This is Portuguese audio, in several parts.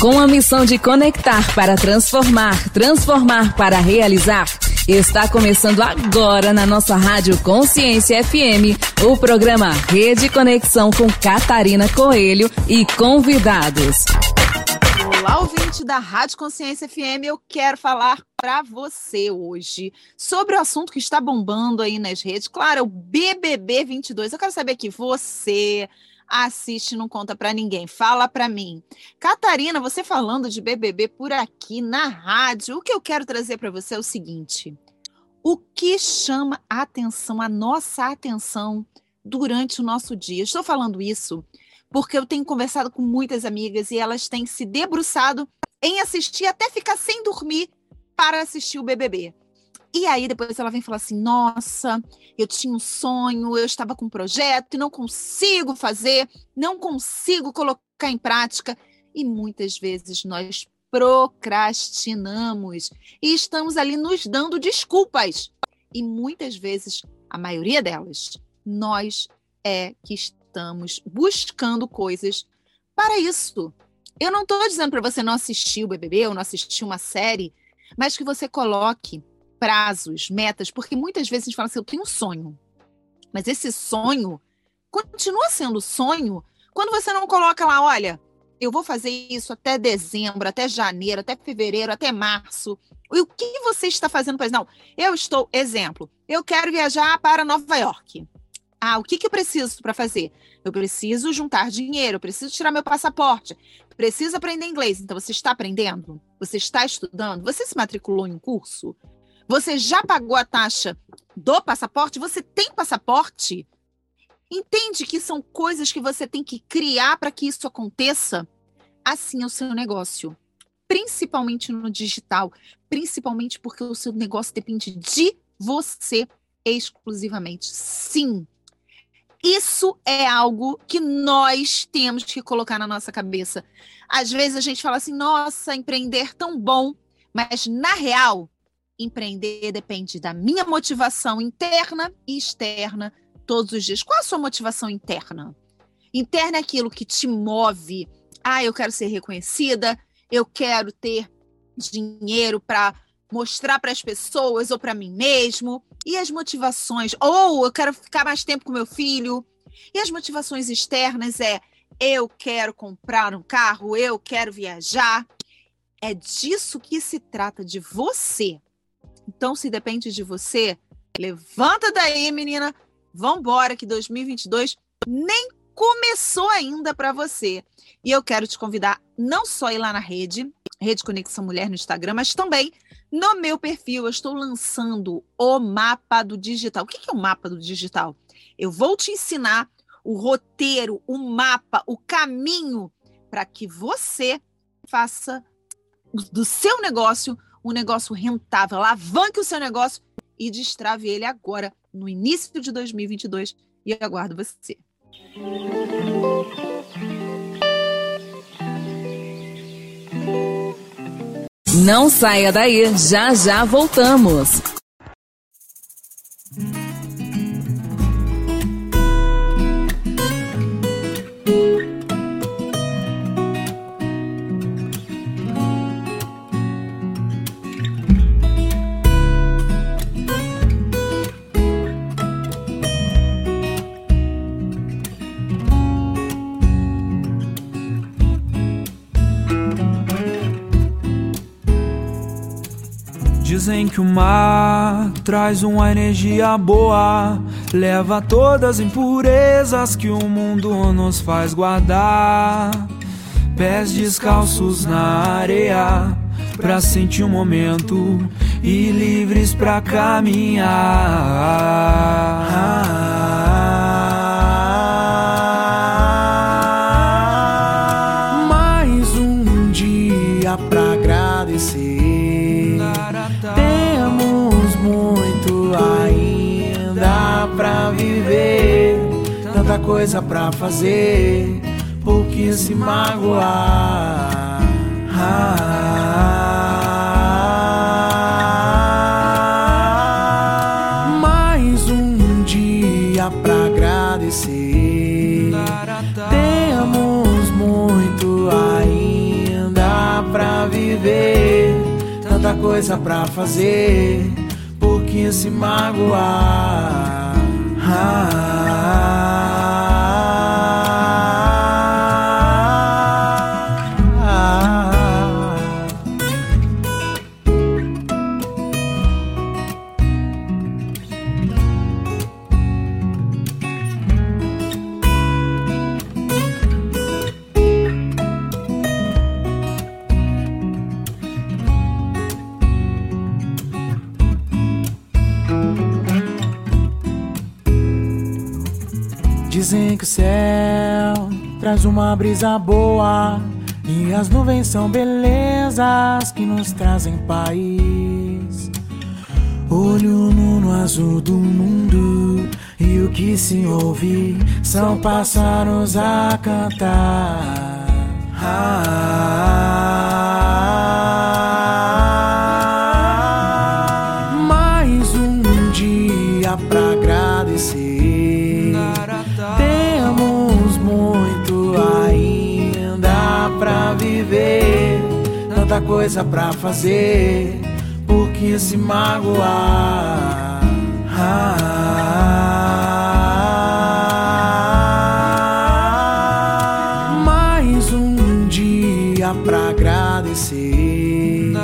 Com a missão de conectar para transformar, transformar para realizar, está começando agora na nossa Rádio Consciência FM o programa Rede Conexão com Catarina Coelho e convidados. Olá, ouvinte da Rádio Consciência FM, eu quero falar para você hoje sobre o assunto que está bombando aí nas redes, claro, o BBB 22. Eu quero saber que você, assiste, não conta para ninguém. Fala para mim. Catarina, você falando de BBB por aqui na rádio, o que eu quero trazer para você é o seguinte: o que chama a atenção, a nossa atenção durante o nosso dia? Estou falando isso porque eu tenho conversado com muitas amigas e elas têm se debruçado em assistir até ficar sem dormir para assistir o BBB. E aí depois ela vem falar assim: nossa, eu tinha um sonho, eu estava com um projeto e não consigo fazer, não consigo colocar em prática. E muitas vezes nós procrastinamos e estamos ali nos dando desculpas. E muitas vezes, a maioria delas, nós é que estamos buscando coisas para isso. Eu não estou dizendo para você não assistir o BBB ou não assistir uma série, mas que você coloque prazos, metas, porque muitas vezes a gente fala assim, eu tenho um sonho, mas esse sonho continua sendo sonho quando você não coloca lá, olha, eu vou fazer isso até dezembro, até janeiro, até fevereiro, até março. E o que você está fazendo para Não, eu estou, exemplo, eu quero viajar para Nova York. Ah, o que, que eu preciso para fazer? Eu preciso juntar dinheiro, eu preciso tirar meu passaporte, preciso aprender inglês. Então, você está aprendendo? Você está estudando? Você se matriculou em um curso? Você já pagou a taxa do passaporte? Você tem passaporte? Entende que são coisas que você tem que criar para que isso aconteça? Assim é o seu negócio. Principalmente no digital. Principalmente porque o seu negócio depende de você exclusivamente. Sim. Isso é algo que nós temos que colocar na nossa cabeça. Às vezes a gente fala assim: nossa, empreender tão bom. Mas, na real, Empreender depende da minha motivação interna e externa todos os dias. Qual a sua motivação interna? Interna é aquilo que te move. Ah, eu quero ser reconhecida, eu quero ter dinheiro para mostrar para as pessoas ou para mim mesmo. E as motivações, ou eu quero ficar mais tempo com meu filho. E as motivações externas é eu quero comprar um carro, eu quero viajar. É disso que se trata de você. Então, se depende de você, levanta daí, menina. Vambora, que 2022 nem começou ainda para você. E eu quero te convidar não só a ir lá na rede, Rede Conexão Mulher no Instagram, mas também no meu perfil. Eu estou lançando o mapa do digital. O que é o mapa do digital? Eu vou te ensinar o roteiro, o mapa, o caminho para que você faça do seu negócio um negócio rentável, alavanque o seu negócio e destrave ele agora, no início de 2022. E aguardo você. Não saia daí, já já voltamos. Dizem que o mar traz uma energia boa, leva todas as impurezas que o mundo nos faz guardar. Pés descalços na areia, pra sentir o um momento e livres pra caminhar. Coisa pra fazer, por que se magoar? Ah, mais um dia pra agradecer. Temos muito ainda viver, tanta coisa pra fazer, por que se magoar? Ah, Dizem que o céu traz uma brisa boa e as nuvens são belezas que nos trazem paz. Olho no azul do mundo e o que se ouve são pássaros a cantar. Ah, coisa pra fazer, por que se magoar? Ah, mais um dia pra agradecer.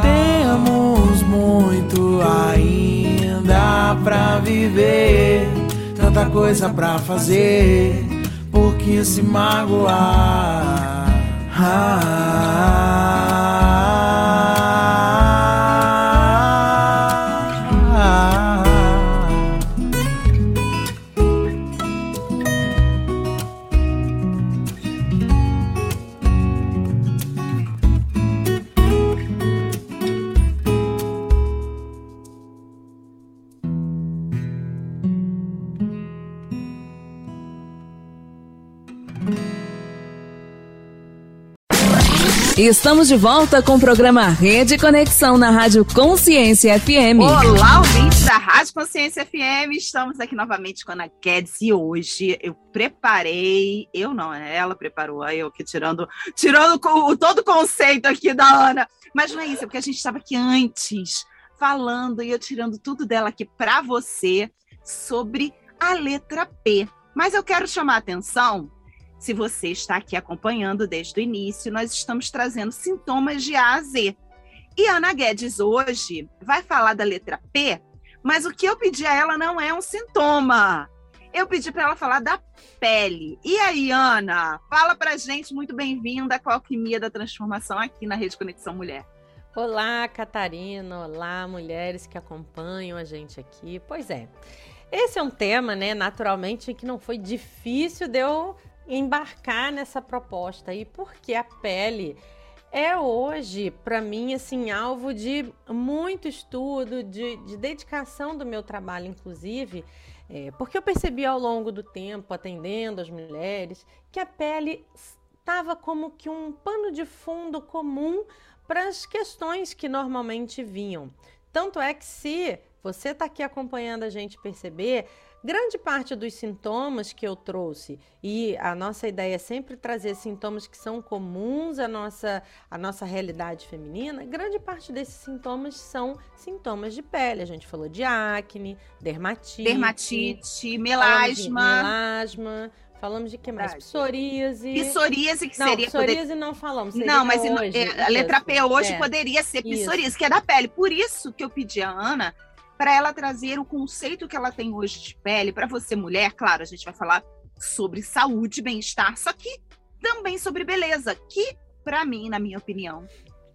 Temos muito ainda pra viver, tanta coisa pra fazer, por que se magoar? Ah, Estamos de volta com o programa Rede Conexão na Rádio Consciência FM. Olá, ouvintes da Rádio Consciência FM. Estamos aqui novamente com a Ana Guedes e hoje eu preparei, eu não, né? ela preparou, eu aqui tirando, tirando o, todo o conceito aqui da Ana. Mas não é isso, é porque a gente estava aqui antes falando e eu tirando tudo dela aqui para você sobre a letra P. Mas eu quero chamar a atenção se você está aqui acompanhando desde o início, nós estamos trazendo sintomas de A a Z. E Ana Guedes hoje vai falar da letra P, mas o que eu pedi a ela não é um sintoma. Eu pedi para ela falar da pele. E aí, Ana, fala pra gente, muito bem-vinda com a Alquimia da Transformação aqui na Rede Conexão Mulher. Olá, Catarina. Olá, mulheres que acompanham a gente aqui. Pois é. Esse é um tema, né, naturalmente, que não foi difícil de eu embarcar nessa proposta aí, porque a pele é hoje, para mim, assim, alvo de muito estudo, de, de dedicação do meu trabalho, inclusive, é, porque eu percebi ao longo do tempo, atendendo as mulheres, que a pele estava como que um pano de fundo comum para as questões que normalmente vinham. Tanto é que se você está aqui acompanhando a gente perceber, grande parte dos sintomas que eu trouxe, e a nossa ideia é sempre trazer sintomas que são comuns à nossa, à nossa realidade feminina, grande parte desses sintomas são sintomas de pele. A gente falou de acne, dermatite, Dermatite, melasma. melasma, falamos de que mais? Psoríase. Psoríase, que não, seria. psoríase não falamos. Não, mas hoje, é, a letra P hoje É. poderia ser psoríase, que é da pele. Por isso que eu pedi a Ana para ela trazer o conceito que ela tem hoje de pele para você mulher. Claro, a gente vai falar sobre saúde, bem-estar, só que também sobre beleza, que para mim, na minha opinião,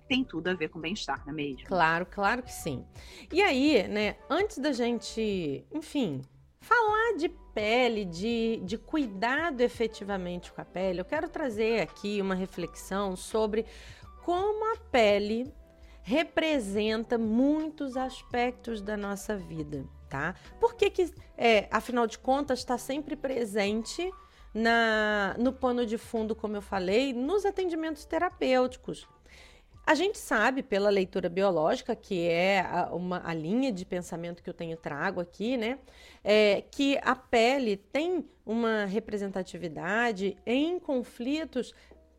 tem tudo a ver com bem-estar, não é mesmo? Claro, claro que sim. E aí, né, antes da gente, enfim, falar de pele, de, de cuidado efetivamente com a pele, eu quero trazer aqui uma reflexão sobre como a pele representa muitos aspectos da nossa vida, tá? Por que que, é, afinal de contas, está sempre presente na, no pano de fundo, como eu falei, nos atendimentos terapêuticos? A gente sabe pela leitura biológica, que é a, uma, a linha de pensamento que eu tenho trago aqui, né? É, que a pele tem uma representatividade em conflitos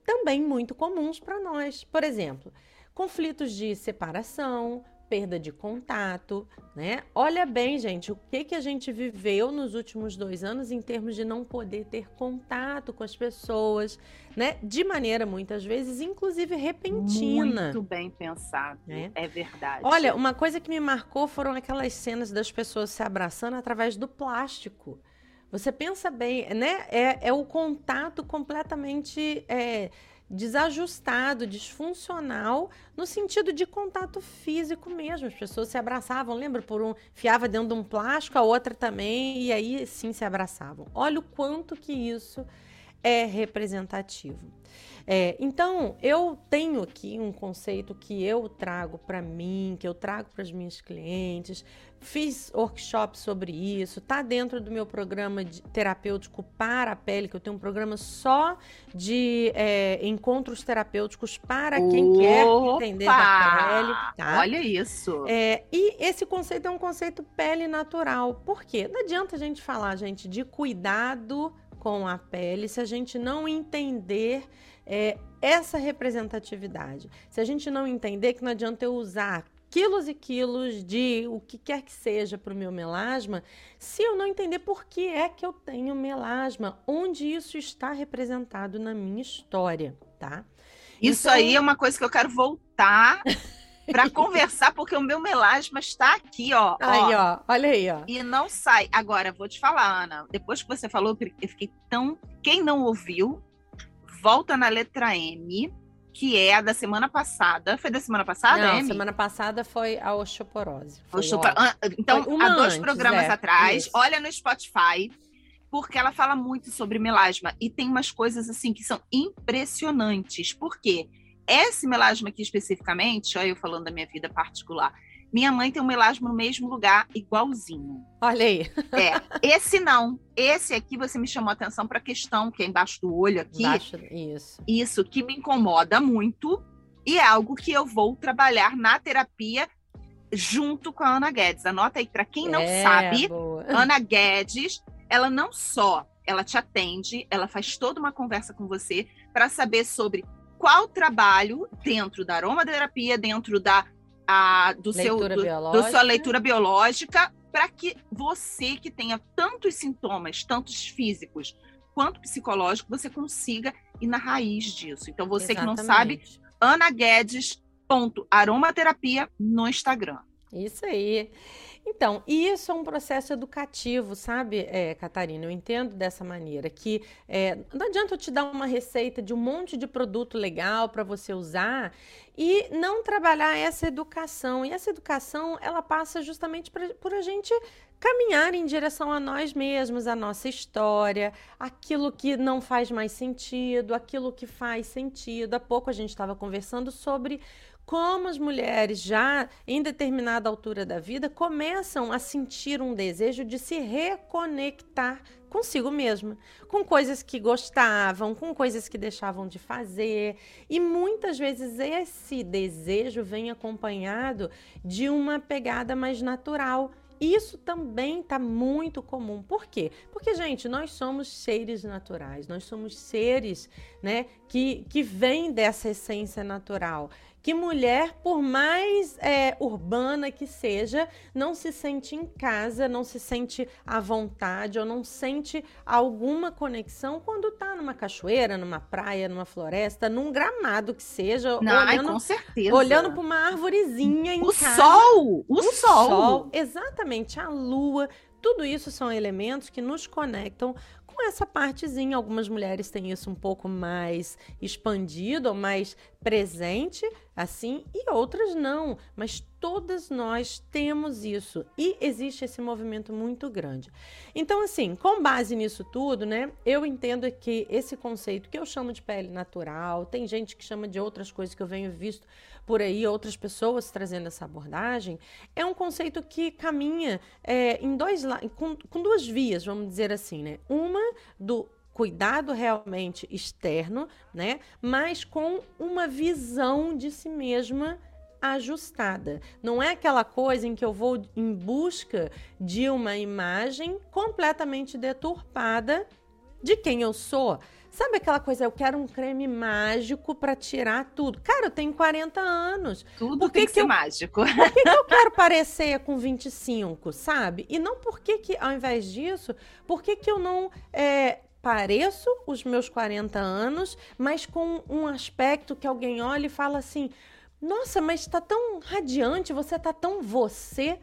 também muito comuns para nós. Por exemplo, conflitos de separação, perda de contato, né? Olha bem, gente, o que que a gente viveu nos últimos dois anos em termos de não poder ter contato com as pessoas, né? De maneira muitas vezes, inclusive repentina. Muito bem pensado, né? é verdade. Olha, uma coisa que me marcou foram aquelas cenas das pessoas se abraçando através do plástico. Você pensa bem, né? É, é o contato completamente é, desajustado, disfuncional, no sentido de contato físico mesmo. As pessoas se abraçavam, lembra? Por um, fiava dentro de um plástico, a outra também, e aí sim se abraçavam. Olha o quanto que isso é representativo. É, então, eu tenho aqui um conceito que eu trago para mim, que eu trago para as minhas clientes. Fiz workshop sobre isso, tá dentro do meu programa de terapêutico para a pele, que eu tenho um programa só de é, encontros terapêuticos para quem Opa! quer entender da pele. Tá? Olha isso. É, e esse conceito é um conceito pele natural. Por quê? Não adianta a gente falar, gente, de cuidado com a pele se a gente não entender é, essa representatividade. Se a gente não entender que não adianta eu usar quilos e quilos de o que quer que seja para o meu melasma, se eu não entender por que é que eu tenho melasma, onde isso está representado na minha história, tá? Isso então... aí é uma coisa que eu quero voltar para conversar, porque o meu melasma está aqui, ó. Aí, ó. ó. Olha aí, ó. E não sai. Agora, vou te falar, Ana. Depois que você falou, eu fiquei tão. Quem não ouviu, volta na letra M, que é a da semana passada. Foi da semana passada, Não, M? semana passada foi a osteoporose. Foi ah, Então, há dois antes, programas é, atrás, isso. olha no Spotify, porque ela fala muito sobre melasma. E tem umas coisas, assim, que são impressionantes. Por quê? Esse melasma aqui especificamente, olha eu falando da minha vida particular, minha mãe tem um melasma no mesmo lugar, igualzinho. Olha aí. É, esse não. Esse aqui você me chamou a atenção para a questão que é embaixo do olho aqui. Embaixo, isso. Isso que me incomoda muito e é algo que eu vou trabalhar na terapia junto com a Ana Guedes. Anota aí para quem não é, sabe, boa. Ana Guedes, ela não só ela te atende, ela faz toda uma conversa com você para saber sobre qual trabalho dentro da aromaterapia, dentro da a, do leitura seu do, do sua leitura biológica para que você que tenha tantos sintomas, tantos físicos quanto psicológicos, você consiga ir na raiz disso. Então você Exatamente. que não sabe, Ana Guedes ponto aromaterapia no Instagram. Isso aí. Então, isso é um processo educativo, sabe, é, Catarina? Eu entendo dessa maneira que é, não adianta eu te dar uma receita de um monte de produto legal para você usar e não trabalhar essa educação. E essa educação, ela passa justamente pra, por a gente caminhar em direção a nós mesmos, a nossa história, aquilo que não faz mais sentido, aquilo que faz sentido. Há pouco a gente estava conversando sobre como as mulheres já em determinada altura da vida começam a sentir um desejo de se reconectar consigo mesma, com coisas que gostavam, com coisas que deixavam de fazer. E muitas vezes esse desejo vem acompanhado de uma pegada mais natural isso também está muito comum. Por quê? Porque, gente, nós somos seres naturais, nós somos seres né, que, que vêm dessa essência natural que mulher, por mais é, urbana que seja, não se sente em casa, não se sente à vontade ou não sente alguma conexão quando está numa cachoeira, numa praia, numa floresta, num gramado que seja, não, olhando, com certeza. olhando para uma arvorezinha em o casa. Sol, o, o sol, sol, exatamente, a lua. Tudo isso são elementos que nos conectam com essa partezinha. Algumas mulheres têm isso um pouco mais expandido ou mais presente, assim, e outras não. Mas todas nós temos isso e existe esse movimento muito grande. Então, assim, com base nisso tudo, né, eu entendo que esse conceito que eu chamo de pele natural, tem gente que chama de outras coisas que eu venho visto por aí, outras pessoas trazendo essa abordagem, é um conceito que caminha é, em dois com, com duas vias, vamos dizer assim, né? Uma do cuidado realmente externo, né? Mas com uma visão de si mesma ajustada. Não é aquela coisa em que eu vou em busca de uma imagem completamente deturpada de quem eu sou Sabe aquela coisa, eu quero um creme mágico para tirar tudo. Cara, eu tenho 40 anos. Tudo por que tem que, que ser eu, mágico. Por que, que eu quero parecer com 25, sabe? E não por que, que ao invés disso, por que, que eu não é, pareço os meus 40 anos, mas com um aspecto que alguém olha e fala assim: nossa, mas está tão radiante, você está tão você,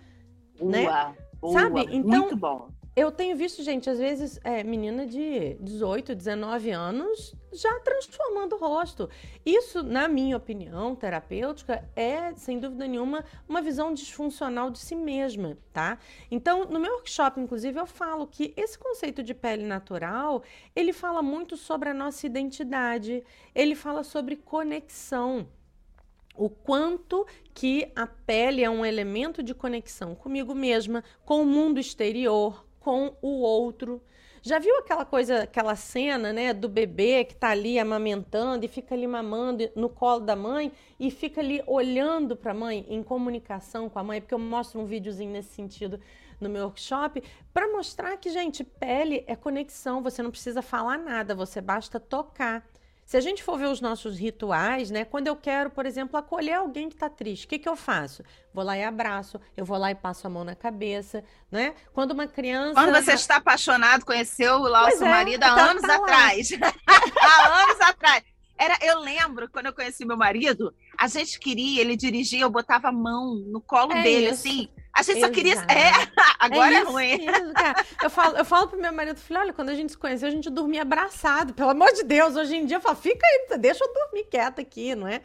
boa, né? Boa, Sabe? Então, muito bom. Eu tenho visto, gente, às vezes, é, menina de 18, 19 anos já transformando o rosto. Isso, na minha opinião terapêutica, é, sem dúvida nenhuma, uma visão disfuncional de si mesma, tá? Então, no meu workshop, inclusive, eu falo que esse conceito de pele natural, ele fala muito sobre a nossa identidade, ele fala sobre conexão o quanto que a pele é um elemento de conexão comigo mesma, com o mundo exterior, com o outro. Já viu aquela coisa, aquela cena, né, do bebê que tá ali amamentando e fica ali mamando no colo da mãe e fica ali olhando para a mãe, em comunicação com a mãe, porque eu mostro um videozinho nesse sentido no meu workshop, para mostrar que, gente, pele é conexão, você não precisa falar nada, você basta tocar. Se a gente for ver os nossos rituais, né? Quando eu quero, por exemplo, acolher alguém que está triste, o que, que eu faço? Vou lá e abraço, eu vou lá e passo a mão na cabeça, né? Quando uma criança. Quando você está apaixonado, conheceu o nosso é, marido há tá, anos tá atrás. há anos atrás. Era, eu lembro, quando eu conheci meu marido, a gente queria, ele dirigia, eu botava a mão no colo é dele, isso. assim. A gente Exato. só queria. É, agora é, é ruim. Isso, eu, falo, eu falo pro meu marido, falei, olha, quando a gente se conheceu, a gente dormia abraçado. Pelo amor de Deus, hoje em dia eu falo, fica aí, deixa eu dormir quieta aqui, não é?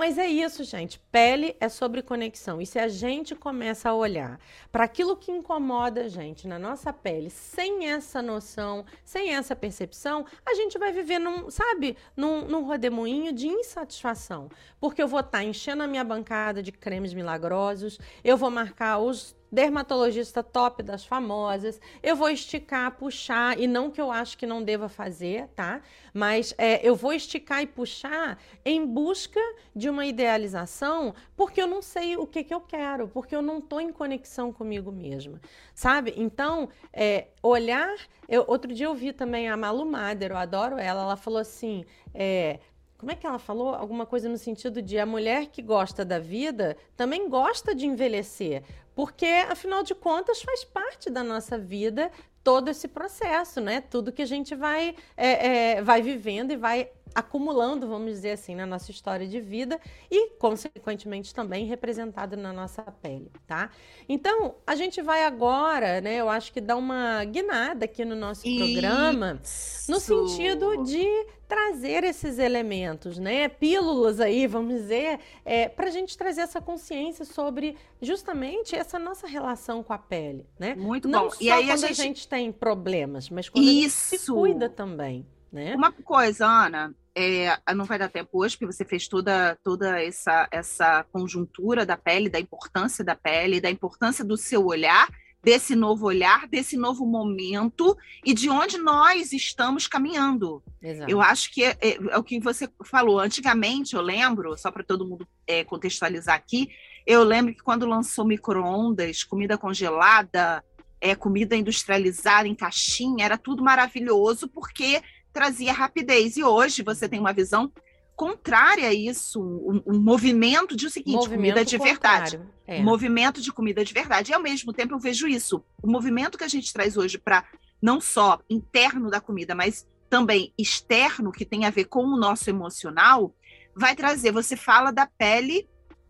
Mas é isso, gente. Pele é sobre conexão. E se a gente começa a olhar para aquilo que incomoda a gente na nossa pele, sem essa noção, sem essa percepção, a gente vai viver num, sabe, num, num rodemoinho de insatisfação. Porque eu vou estar tá enchendo a minha bancada de cremes milagrosos, eu vou marcar os dermatologista top das famosas. Eu vou esticar, puxar, e não que eu acho que não deva fazer, tá? Mas é, eu vou esticar e puxar em busca de uma idealização, porque eu não sei o que, que eu quero, porque eu não estou em conexão comigo mesma, sabe? Então, é, olhar. Eu, outro dia eu vi também a Malu Mader, eu adoro ela, ela falou assim. É, como é que ela falou? Alguma coisa no sentido de a mulher que gosta da vida também gosta de envelhecer, porque afinal de contas faz parte da nossa vida todo esse processo, né? Tudo que a gente vai, é, é, vai vivendo e vai acumulando, vamos dizer assim, na nossa história de vida e, consequentemente, também representado na nossa pele, tá? Então, a gente vai agora, né? Eu acho que dar uma guinada aqui no nosso Isso. programa, no sentido de trazer esses elementos, né? Pílulas aí, vamos dizer, é, para a gente trazer essa consciência sobre justamente essa nossa relação com a pele, né? Muito Não bom. Só e aí quando a gente... a gente tem problemas, mas quando Isso. a gente se cuida também. Né? Uma coisa, Ana, é, não vai dar tempo hoje, porque você fez toda, toda essa, essa conjuntura da pele, da importância da pele, da importância do seu olhar, desse novo olhar, desse novo momento e de onde nós estamos caminhando. Exato. Eu acho que é, é, é, o que você falou. Antigamente, eu lembro, só para todo mundo é, contextualizar aqui, eu lembro que quando lançou micro-ondas, comida congelada, é, comida industrializada em caixinha, era tudo maravilhoso, porque trazia rapidez. E hoje você tem uma visão contrária a isso, um, um movimento de o seguinte, movimento comida de contrário. verdade. É. Movimento de comida de verdade. E ao mesmo tempo eu vejo isso. O movimento que a gente traz hoje para não só interno da comida, mas também externo, que tem a ver com o nosso emocional, vai trazer. Você fala da pele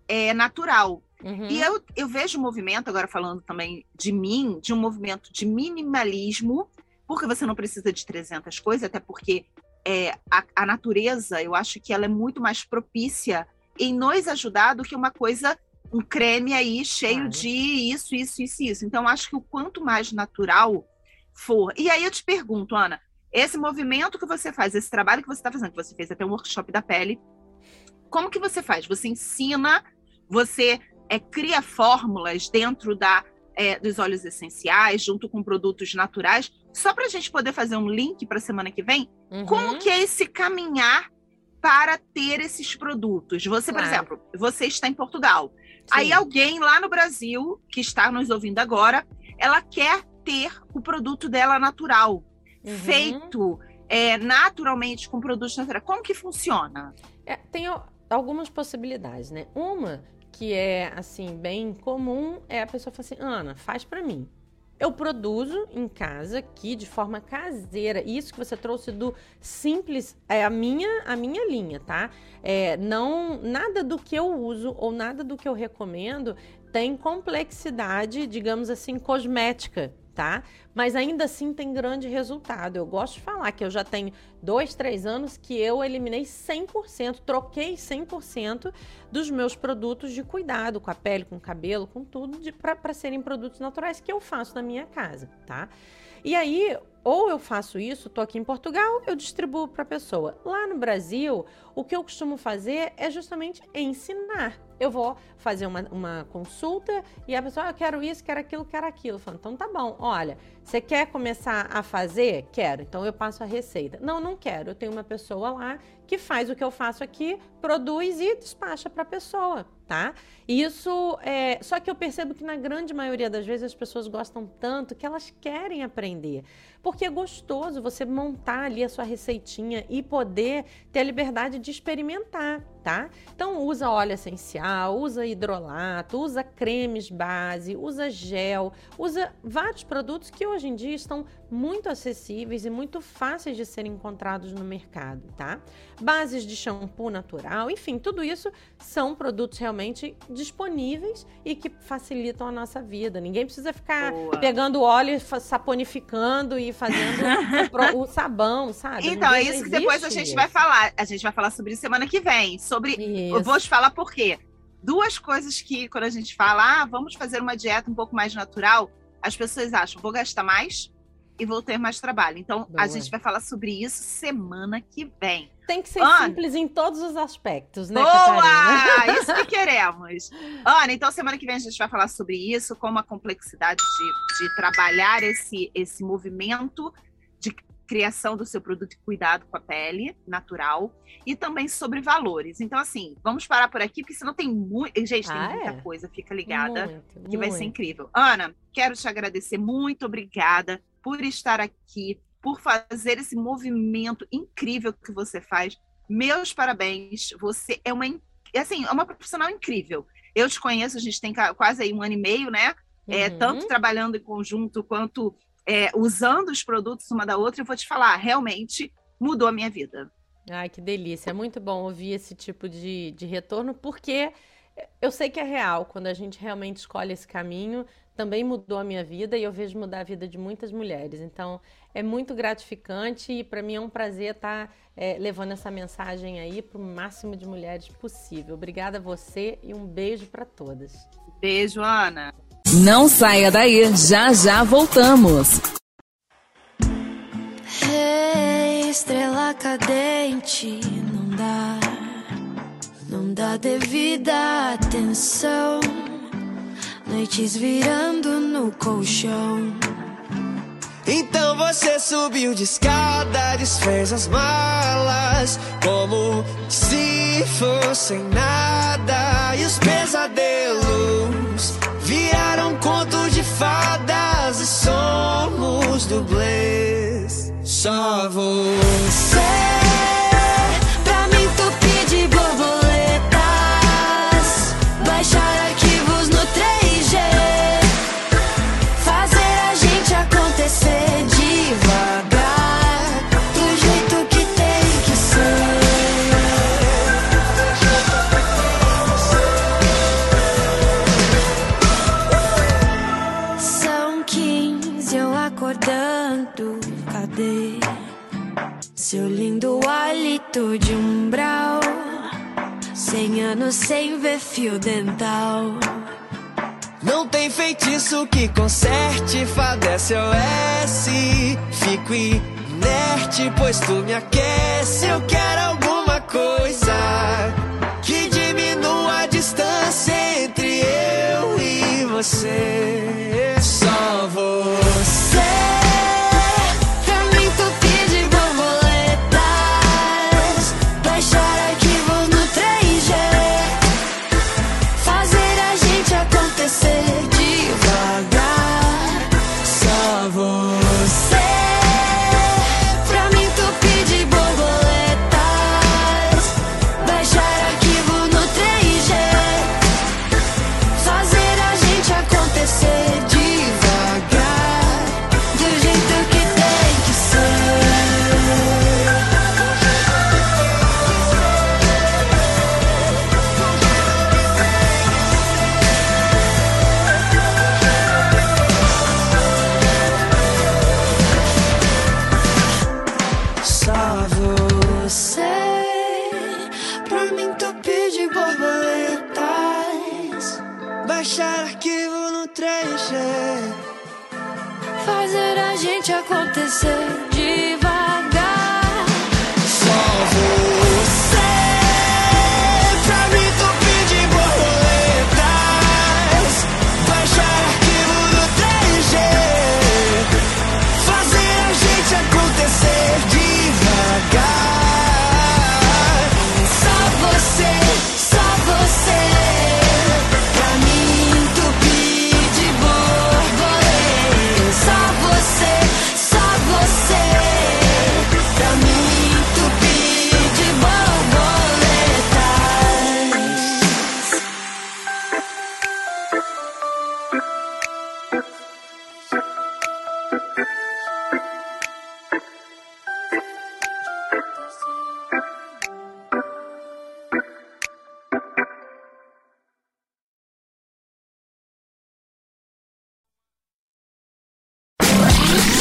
é, natural. Uhum. E eu, eu vejo o movimento, agora falando também de mim, de um movimento de minimalismo porque você não precisa de 300 coisas, até porque é, a, a, natureza, eu acho que ela é muito mais propícia em nos ajudar do que uma coisa, um creme aí cheio de isso, isso, isso, isso. Então, acho que o quanto mais natural for. E aí eu te pergunto, Ana, esse movimento que você faz, esse trabalho que você está fazendo, que você fez até um workshop da pele, como que você faz? Você ensina, você é, cria fórmulas dentro da é, dos óleos essenciais, junto com produtos naturais, só para a gente poder fazer um link para a semana que vem, uhum. como que é esse caminhar para ter esses produtos? Você, por exemplo, você está em Portugal. Sim. Aí alguém lá no Brasil, que está nos ouvindo agora, ela quer ter o produto dela natural, uhum. feito é, naturalmente com produtos naturais? Como que funciona? É, tem algumas possibilidades, né? Uma que é assim bem comum é a pessoa falar assim, Ana, faz para mim. Eu produzo em casa aqui de forma caseira. Isso que você trouxe do simples é a minha a minha linha, tá? É, não nada do que eu uso ou nada do que eu recomendo tem complexidade, digamos assim, cosmética tá? Mas ainda assim tem grande resultado. Eu gosto de falar que eu já tenho dois, três anos que eu eliminei 100%, troquei 100% dos meus produtos de cuidado com a pele, com o cabelo, com tudo, para serem produtos naturais que eu faço na minha casa, tá? E aí, ou eu faço isso, estou aqui em Portugal, eu distribuo para a pessoa. Lá no Brasil, o que eu costumo fazer é justamente ensinar. Eu vou fazer uma, uma consulta e a pessoa, ah, eu quero isso, quero aquilo, quero aquilo. Falo, então tá bom, olha, você quer começar a fazer? Quero, então eu passo a receita. Não, não quero. Eu tenho uma pessoa lá que faz o que eu faço aqui, produz e despacha para a pessoa, tá? Isso é. Só que eu percebo que na grande maioria das vezes as pessoas gostam tanto que elas querem aprender. Porque é gostoso você montar ali a sua receitinha e poder ter a liberdade de experimentar, tá? Então usa óleo essencial, usa hidrolato, usa cremes base, usa gel, usa vários produtos que hoje em dia estão muito acessíveis e muito fáceis de serem encontrados no mercado, tá? Bases de shampoo natural, enfim, tudo isso são produtos realmente disponíveis e que facilitam a nossa vida. Ninguém precisa ficar Boa. pegando óleo e saponificando e fazendo o, o, sabão, sabe? Então, é isso que depois a gente isso. vai falar. A gente vai falar sobre isso semana que vem. Sobre. Isso. Eu vou te falar por quê. Duas coisas que, quando a gente fala, ah, vamos fazer uma dieta um pouco mais natural, as pessoas acham, vou gastar mais e vou ter mais trabalho. Então, Boa. a gente vai falar sobre isso semana que vem. Tem que ser Ana, simples em todos os aspectos, né, Boa! Catarina? Isso que queremos. Ana, então semana que vem a gente vai falar sobre isso, como a complexidade de, de trabalhar esse, esse movimento de criação do seu produto e cuidado com a pele natural e também sobre valores. Então, assim, vamos parar por aqui, porque senão tem muito. Gente, tem ah, muita é? coisa, fica ligada, muito, que muito. vai ser incrível. Ana, quero te agradecer, muito obrigada por estar aqui, por fazer esse movimento incrível que você faz. Meus parabéns. Você é uma assim, é uma profissional incrível. Eu te conheço, a gente tem quase aí um ano e meio, né? É, uhum. tanto trabalhando em conjunto quanto é, usando os produtos uma da outra. Eu vou te falar, realmente mudou a minha vida. Ai, que delícia. É muito bom ouvir esse tipo de, de retorno, porque eu sei que é real. Quando a gente realmente escolhe esse caminho, também mudou a minha vida e eu vejo mudar a vida de muitas mulheres. Então, é muito gratificante e para mim é um prazer estar tá, é, levando essa mensagem aí para o máximo de mulheres possível. Obrigada a você e um beijo para todas. Beijo, Ana. Não saia daí, já já voltamos. Hey, estrela cadente, não dá, não dá devida atenção noites virando no colchão. Então você subiu de escada, desfez as malas, como se fossem nada. E os pesadelos viraram conto de fadas e somos dublês. Só você. Perto de um brau, cem anos sem ver fio dental. Não tem feitiço que conserte, fada SOS. Fico inerte, pois tu me aquece. Eu quero alguma coisa que diminua a distância entre eu e você.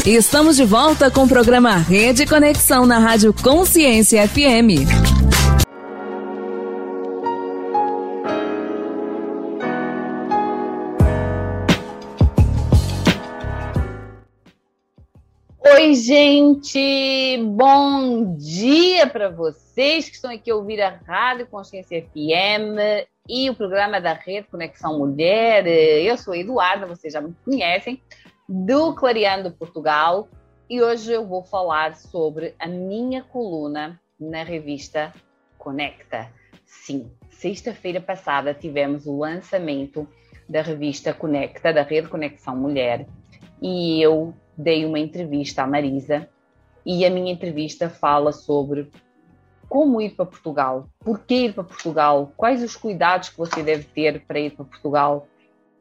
Estamos de volta com o programa Rede Conexão na Rádio Consciência FM. Oi, gente! Bom dia para vocês que estão aqui a ouvir a Rádio Consciência FM e o programa da Rede Conexão Mulher. Eu sou a Eduarda, vocês já me conhecem, do Clareando Portugal e hoje eu vou falar sobre a minha coluna na revista Conecta. Sim, sexta-feira passada tivemos o lançamento da revista Conecta, da Rede Conexão Mulher, e eu dei uma entrevista à Marisa e a minha entrevista fala sobre como ir para Portugal, por que ir para Portugal, quais os cuidados que você deve ter para ir para Portugal,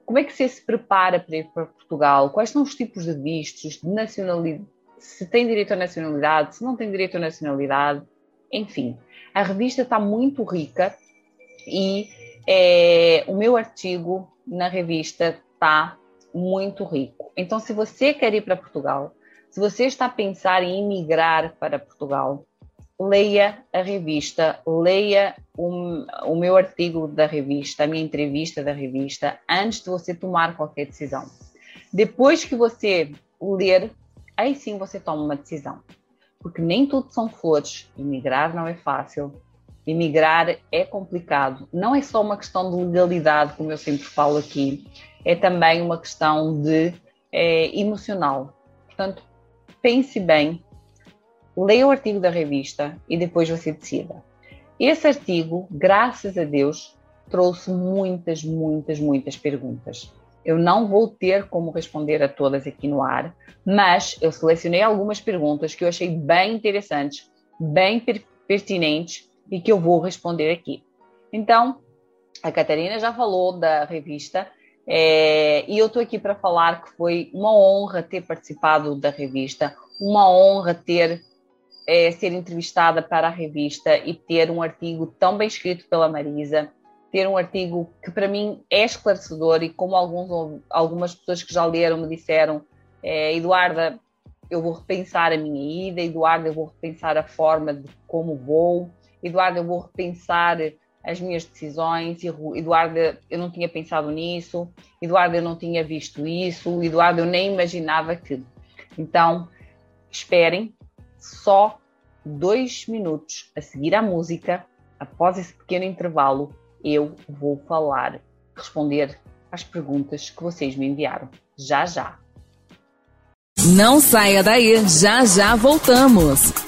como é que você se prepara para ir para Portugal, quais são os tipos de vistos, de nacionalidade, se tem direito à nacionalidade, se não tem direito à nacionalidade, enfim. A revista está muito rica e é, o meu artigo na revista está muito rico. Então, se você quer ir para Portugal, se você está a pensar em emigrar para Portugal, leia a revista, leia o, o meu artigo da revista, a minha entrevista da revista, antes de você tomar qualquer decisão. Depois que você ler, aí sim você toma uma decisão. Porque nem tudo são flores. Emigrar não é fácil. Emigrar é complicado. Não é só uma questão de legalidade, como eu sempre falo aqui, é também uma questão de é, emocional. Portanto, pense bem, leia o artigo da revista e depois você decida. Esse artigo, graças a Deus, trouxe muitas, muitas, muitas perguntas. Eu não vou ter como responder a todas aqui no ar, mas eu selecionei algumas perguntas que eu achei bem interessantes, bem per pertinentes e que eu vou responder aqui. Então, a Catarina já falou da revista é, e eu estou aqui para falar que foi uma honra ter participado da revista, uma honra ter é, ser entrevistada para a revista e ter um artigo tão bem escrito pela Marisa, ter um artigo que para mim é esclarecedor e como alguns, algumas pessoas que já leram me disseram, é, Eduarda, eu vou repensar a minha ida, Eduarda, eu vou repensar a forma de como vou, Eduarda, eu vou repensar as minhas decisões, Eduarda, eu não tinha pensado nisso, Eduarda, eu não tinha visto isso, Eduarda, eu nem imaginava que. Então, esperem, só dois minutos a seguir à música, após esse pequeno intervalo, eu vou falar, responder às perguntas que vocês me enviaram. Já, já. Não saia daí, já já voltamos.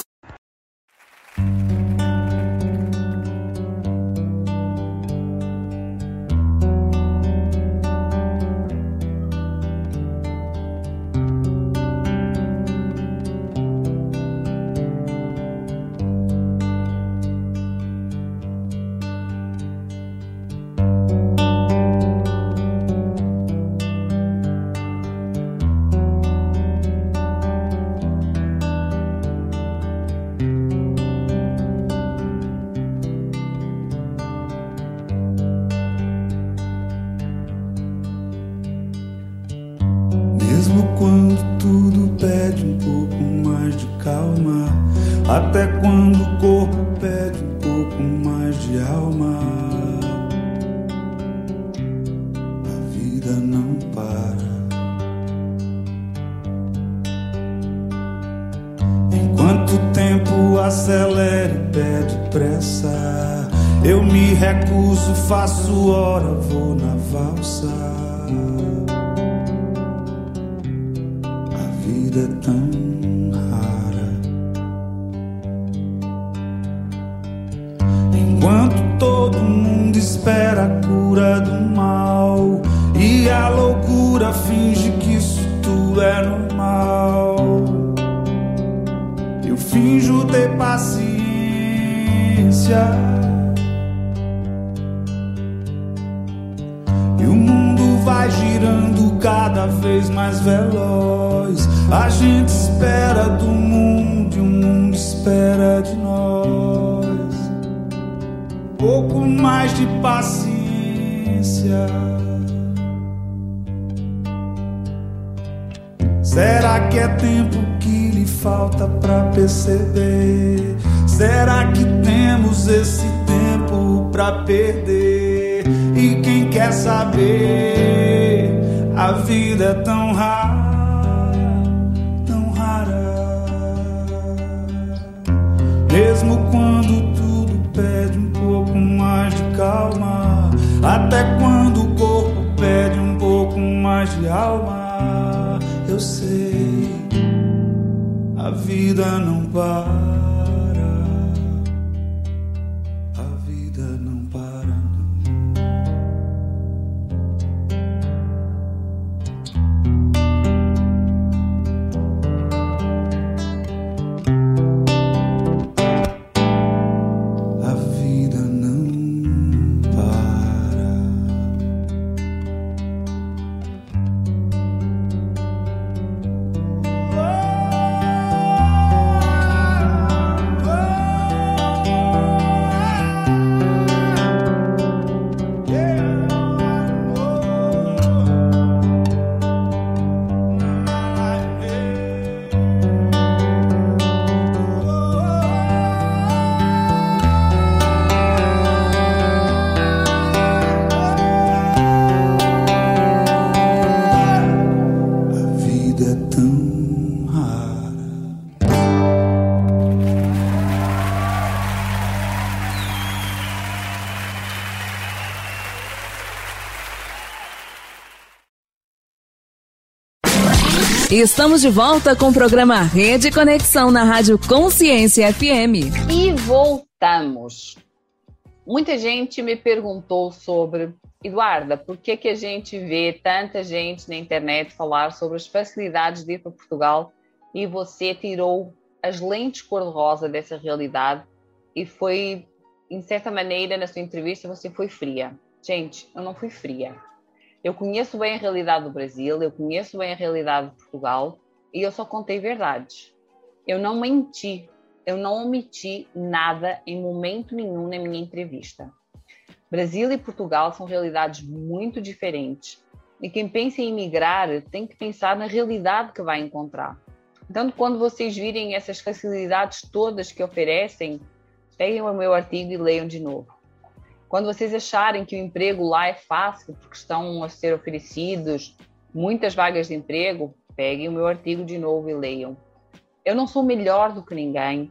De alma, eu sei, a vida não para. Estamos de volta com o programa Rede Conexão na Rádio Consciência FM. E voltamos. Muita gente me perguntou sobre, Eduarda, por que, que a gente vê tanta gente na internet falar sobre as facilidades de ir para Portugal e você tirou as lentes cor-de-rosa dessa realidade e foi, em certa maneira, na sua entrevista, você foi fria. Gente, eu não fui fria. Eu conheço bem a realidade do Brasil, eu conheço bem a realidade de Portugal e eu só contei verdades. Eu não menti, eu não omiti nada em momento nenhum na minha entrevista. Brasil e Portugal são realidades muito diferentes e quem pensa em emigrar tem que pensar na realidade que vai encontrar. Então, quando vocês virem essas facilidades todas que oferecem, peguem o meu artigo e leiam de novo. Quando vocês acharem que o emprego lá é fácil, porque estão a ser oferecidos muitas vagas de emprego, peguem o meu artigo de novo e leiam. Eu não sou melhor do que ninguém,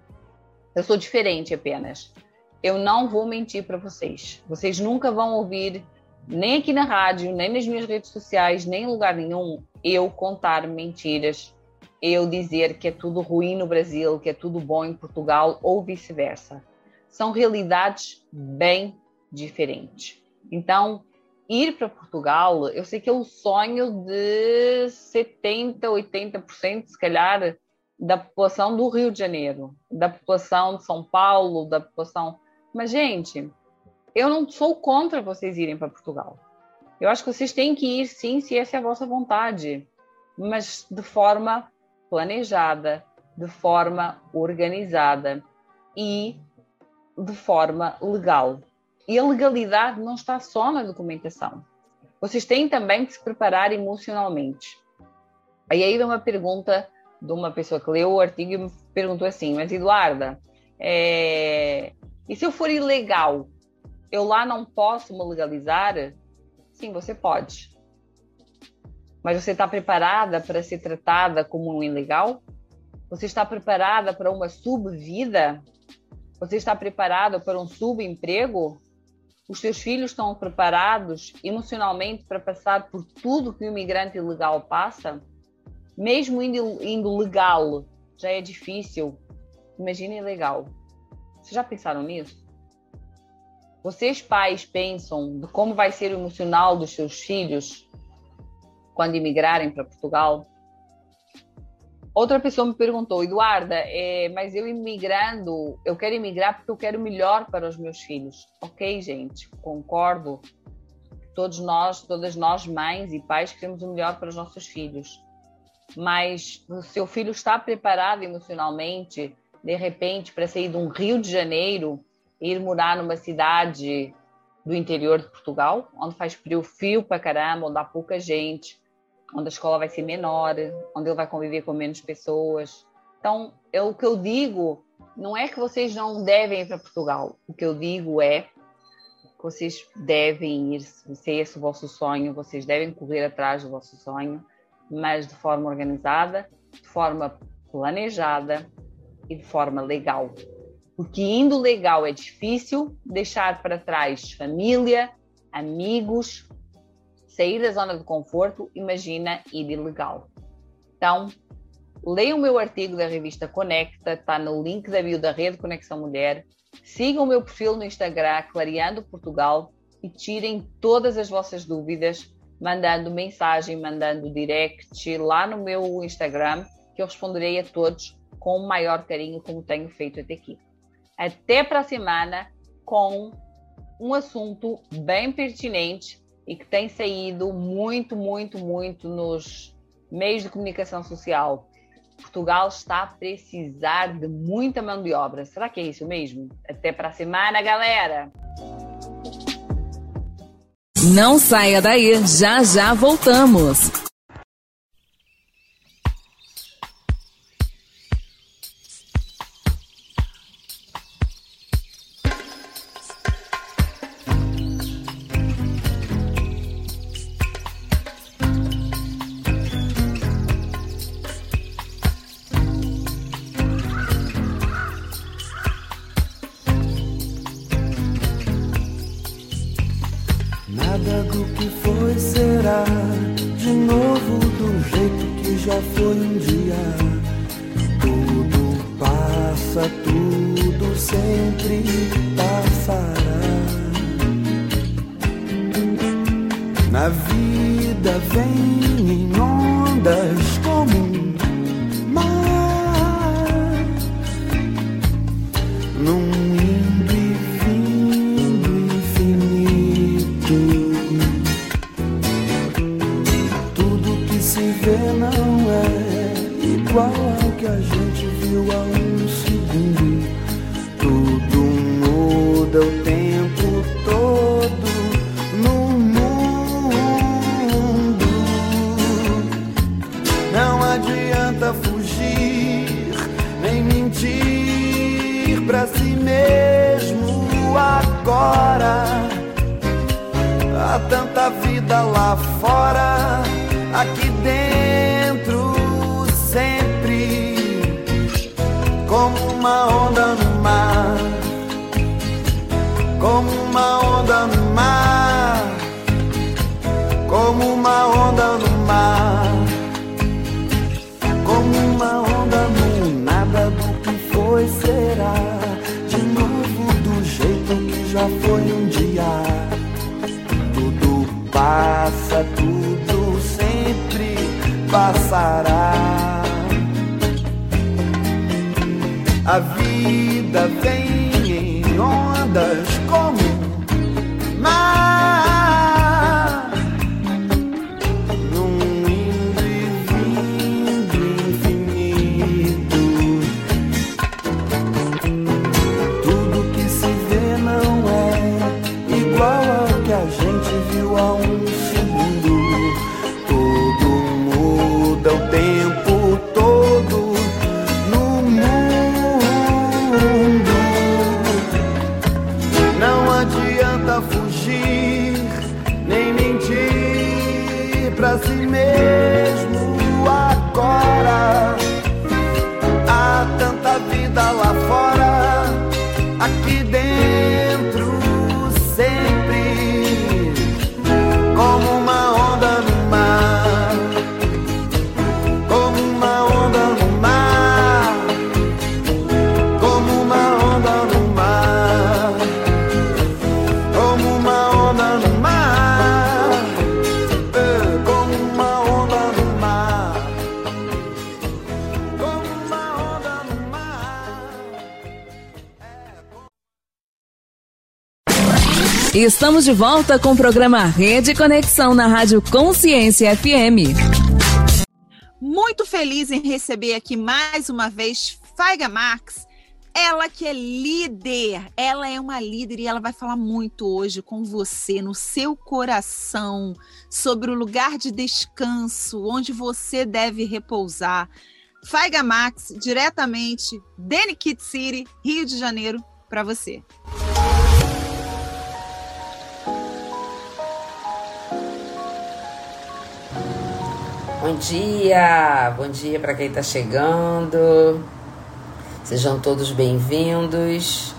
eu sou diferente apenas. Eu não vou mentir para vocês. Vocês nunca vão ouvir, nem aqui na rádio, nem nas minhas redes sociais, nem em lugar nenhum, eu contar mentiras, eu dizer que é tudo ruim no Brasil, que é tudo bom em Portugal ou vice-versa. São realidades bem diferentes. Então, ir para Portugal, eu sei que é o sonho de 70, 80%, se calhar, da população do Rio de Janeiro, da população de São Paulo, da população. Mas, gente, eu não sou contra vocês irem para Portugal. Eu acho que vocês têm que ir sim, se essa é a vossa vontade, mas de forma planejada, de forma organizada e de forma legal. E a legalidade não está só na documentação. Vocês têm também que se preparar emocionalmente. Aí aí vem uma pergunta de uma pessoa que leu o artigo e me perguntou assim: Mas Eduarda, é... e se eu for ilegal, eu lá não posso me legalizar? Sim, você pode. Mas você está preparada para ser tratada como um ilegal? Você está preparada para uma subvida? Você está preparado para um subemprego? Os seus filhos estão preparados emocionalmente para passar por tudo que o imigrante ilegal passa? Mesmo indo, indo legal, já é difícil. Imagina ilegal. Vocês já pensaram nisso? Vocês, pais, pensam de como vai ser o emocional dos seus filhos quando imigrarem para Portugal? Outra pessoa me perguntou, Eduarda, é, mas eu imigrando, eu quero imigrar porque eu quero melhor para os meus filhos. Ok, gente, concordo. Todos nós, todas nós, mães e pais, queremos o melhor para os nossos filhos. Mas o seu filho está preparado emocionalmente, de repente, para sair de um Rio de Janeiro e ir morar numa cidade do interior de Portugal, onde faz frio, frio para caramba, onde há pouca gente, onde a escola vai ser menor, onde ele vai conviver com menos pessoas. Então, eu, o que eu digo não é que vocês não devem ir para Portugal. O que eu digo é que vocês devem ir, se esse é o vosso sonho, vocês devem correr atrás do vosso sonho, mas de forma organizada, de forma planejada e de forma legal. Porque indo legal é difícil, deixar para trás família, amigos, sair da zona de conforto, imagina ir ilegal. Então, leiam o meu artigo da revista Conecta, está no link da bio da Rede Conexão Mulher. Sigam o meu perfil no Instagram, Clareando Portugal, e tirem todas as vossas dúvidas, mandando mensagem, mandando direct lá no meu Instagram, que eu responderei a todos com o maior carinho, como tenho feito até aqui. Até para a semana com um assunto bem pertinente e que tem saído muito, muito, muito nos meios de comunicação social. Portugal está a precisar de muita mão de obra. Será que é isso mesmo? Até para a semana, galera! Não saia daí, já já voltamos. Estamos de volta com o programa Rede Conexão na Rádio Consciência FM. Muito feliz em receber aqui mais uma vez Faiga Marx, ela que é líder, ela é uma líder e ela vai falar muito hoje com você, no seu coração, sobre o lugar de descanso, onde você deve repousar. Faiga Max, diretamente de Kit City, Rio de Janeiro, para você. Bom dia, bom dia para quem está chegando. Sejam todos bem-vindos.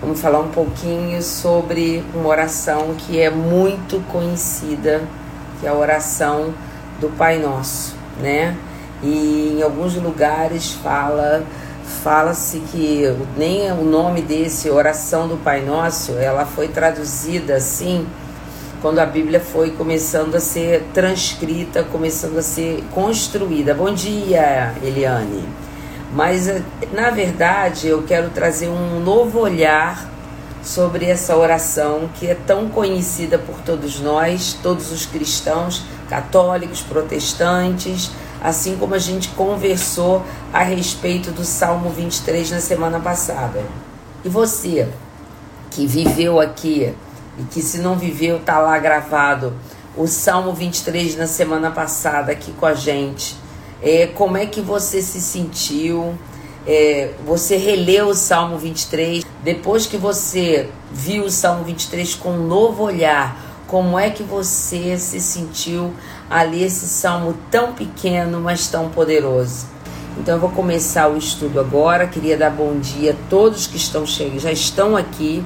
Vamos falar um pouquinho sobre uma oração que é muito conhecida, que é a oração do Pai Nosso, né? E em alguns lugares fala fala-se que nem o nome desse oração do Pai Nosso, ela foi traduzida assim quando a Bíblia foi começando a ser transcrita, começando a ser construída. Bom dia, Eliane. Mas na verdade eu quero trazer um novo olhar sobre essa oração que é tão conhecida por todos nós, todos os cristãos, católicos, protestantes, assim como a gente conversou a respeito do Salmo 23 na semana passada. E você que viveu aqui e que se não viveu tá lá gravado o Salmo 23 na semana passada aqui com a gente. É, como é que você se sentiu? É, você releu o Salmo 23, depois que você viu o Salmo 23 com um novo olhar, como é que você se sentiu ali esse salmo tão pequeno, mas tão poderoso? Então eu vou começar o estudo agora. Queria dar bom dia a todos que estão chegando, já estão aqui.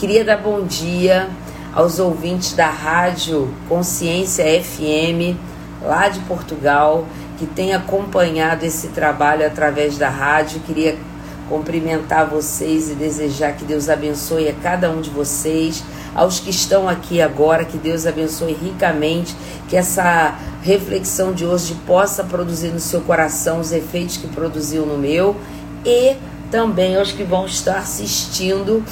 Queria dar bom dia aos ouvintes da Rádio Consciência FM, lá de Portugal, que tem acompanhado esse trabalho através da rádio. Queria cumprimentar vocês e desejar que Deus abençoe a cada um de vocês, aos que estão aqui agora, que Deus abençoe ricamente, que essa reflexão de hoje possa produzir no seu coração os efeitos que produziu no meu e também aos que vão estar assistindo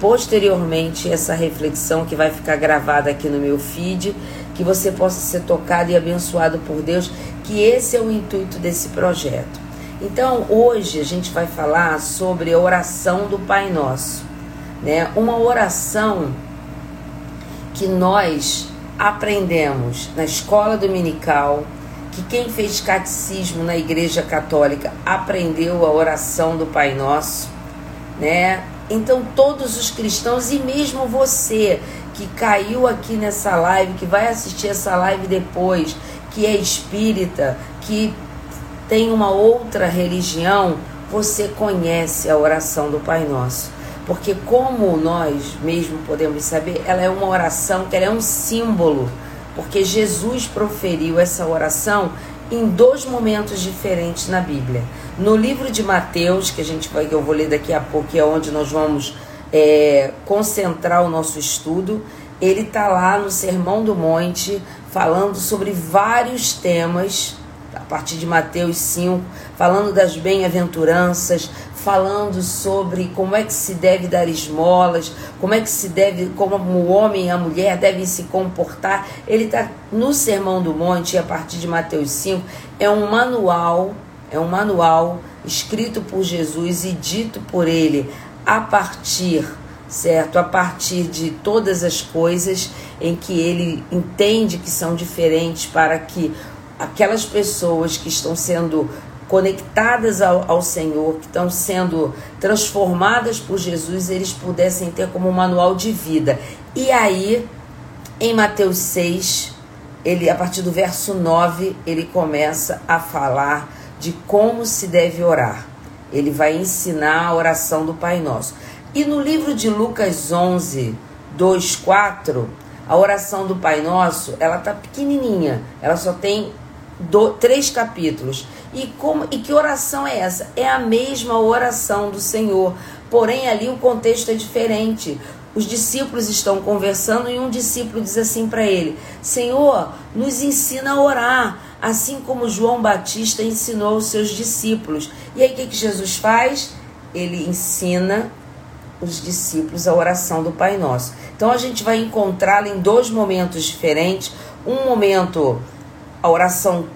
posteriormente essa reflexão que vai ficar gravada aqui no meu feed, que você possa ser tocado e abençoado por Deus, que esse é o intuito desse projeto. Então, hoje a gente vai falar sobre a oração do Pai Nosso, né? Uma oração que nós aprendemos na escola dominical, que quem fez catecismo na Igreja Católica aprendeu a oração do Pai Nosso, né? Então, todos os cristãos e mesmo você que caiu aqui nessa live, que vai assistir essa live depois, que é espírita, que tem uma outra religião, você conhece a oração do Pai Nosso. Porque como nós mesmo podemos saber, ela é uma oração que é um símbolo, porque Jesus proferiu essa oração em dois momentos diferentes na Bíblia. No livro de Mateus, que a gente vai, que eu vou ler daqui a pouco, que é onde nós vamos é, concentrar o nosso estudo, ele está lá no Sermão do Monte, falando sobre vários temas, a partir de Mateus 5, falando das bem-aventuranças, falando sobre como é que se deve dar esmolas, como é que se deve, como o homem e a mulher devem se comportar. Ele está no Sermão do Monte, a partir de Mateus 5, é um manual, é um manual escrito por Jesus e dito por ele a partir, certo? A partir de todas as coisas em que ele entende que são diferentes para que aquelas pessoas que estão sendo conectadas ao, ao Senhor, que estão sendo transformadas por Jesus, eles pudessem ter como um manual de vida. E aí, em Mateus 6, ele, a partir do verso 9, ele começa a falar de como se deve orar. Ele vai ensinar a oração do Pai Nosso. E no livro de Lucas 11, 2, 4, a oração do Pai Nosso, ela tá pequenininha, ela só tem do, três capítulos. E, como, e que oração é essa? É a mesma oração do Senhor, porém ali o contexto é diferente. Os discípulos estão conversando e um discípulo diz assim para ele: Senhor, nos ensina a orar, assim como João Batista ensinou os seus discípulos. E aí o que, que Jesus faz? Ele ensina os discípulos a oração do Pai Nosso. Então a gente vai encontrá-la em dois momentos diferentes. Um momento, a oração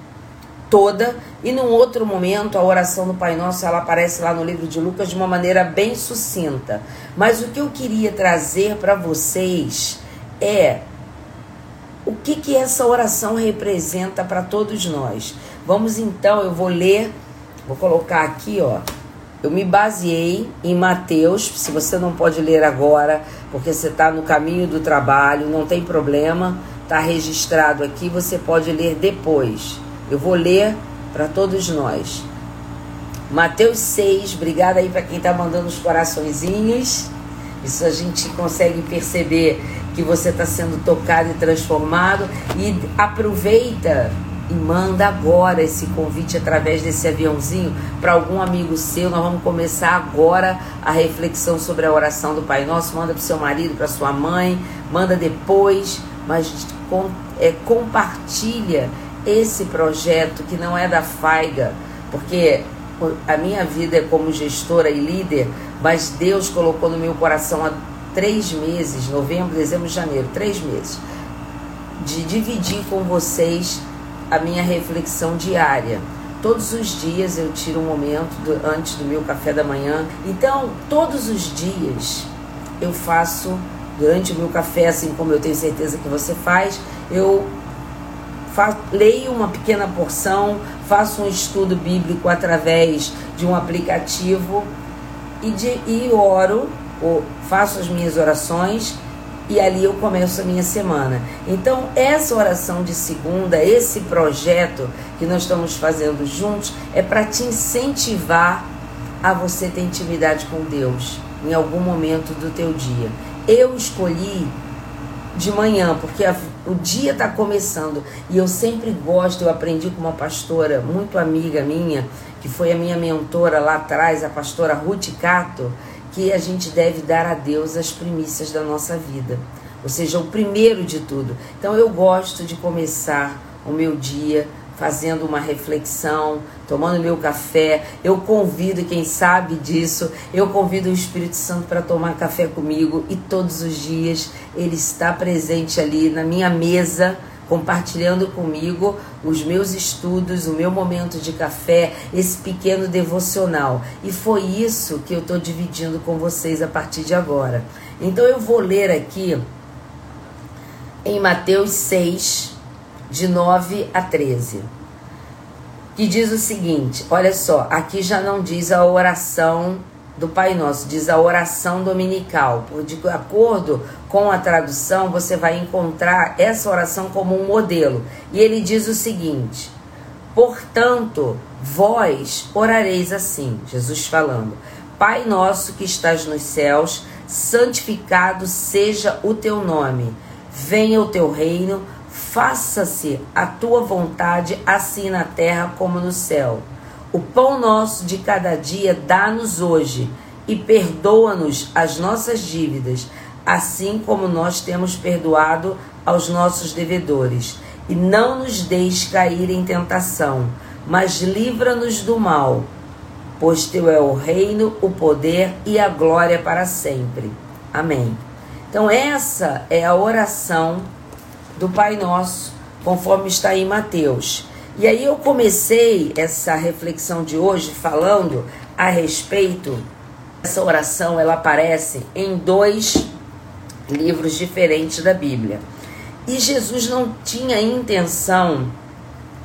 toda, e num outro momento, a oração do Pai Nosso, ela aparece lá no livro de Lucas de uma maneira bem sucinta. Mas o que eu queria trazer para vocês é o que, que essa oração representa para todos nós. Vamos então, eu vou ler, vou colocar aqui, ó. Eu me baseei em Mateus, se você não pode ler agora, porque você está no caminho do trabalho, não tem problema, está registrado aqui, você pode ler depois. Eu vou ler para todos nós. Mateus 6, obrigada aí para quem está mandando os coraçõezinhos. Isso a gente consegue perceber que você está sendo tocado e transformado. E aproveita e manda agora esse convite através desse aviãozinho para algum amigo seu. Nós vamos começar agora a reflexão sobre a oração do Pai Nosso. Manda para seu marido, para sua mãe, manda depois, mas com, é, compartilha esse projeto que não é da Faiga, porque a minha vida é como gestora e líder, mas Deus colocou no meu coração há três meses, novembro, dezembro, janeiro, três meses, de dividir com vocês a minha reflexão diária. Todos os dias eu tiro um momento do, antes do meu café da manhã. Então, todos os dias eu faço, durante o meu café, assim como eu tenho certeza que você faz, eu leio uma pequena porção, faço um estudo bíblico através de um aplicativo e, de, e oro, ou faço as minhas orações e ali eu começo a minha semana. Então, essa oração de segunda, esse projeto que nós estamos fazendo juntos, é para te incentivar a você ter intimidade com Deus em algum momento do teu dia. Eu escolhi de manhã, porque a, o dia está começando e eu sempre gosto, eu aprendi com uma pastora muito amiga minha, que foi a minha mentora lá atrás, a pastora Ruth Cato, que a gente deve dar a Deus as primícias da nossa vida, ou seja, o primeiro de tudo. Então eu gosto de começar o meu dia fazendo uma reflexão, tomando meu café. Eu convido quem sabe disso, eu convido o Espírito Santo para tomar café comigo e todos os dias ele está presente ali na minha mesa, compartilhando comigo os meus estudos, o meu momento de café, esse pequeno devocional. E foi isso que eu estou dividindo com vocês a partir de agora. Então eu vou ler aqui em Mateus 6, de 9 a 13. Que diz o seguinte: olha só, aqui já não diz a oração do Pai Nosso, diz a oração dominical. De acordo com a tradução, você vai encontrar essa oração como um modelo. E ele diz o seguinte: Portanto, vós orareis assim, Jesus falando: Pai nosso que estás nos céus, santificado seja o teu nome. Venha o teu reino faça-se a tua vontade, assim na terra como no céu. O pão nosso de cada dia dá-nos hoje e perdoa-nos as nossas dívidas, assim como nós temos perdoado aos nossos devedores. E não nos deixes cair em tentação, mas livra-nos do mal, pois teu é o reino, o poder e a glória para sempre. Amém. Então, essa é a oração do Pai Nosso, conforme está em Mateus. E aí eu comecei essa reflexão de hoje falando a respeito essa oração, ela aparece em dois livros diferentes da Bíblia. E Jesus não tinha intenção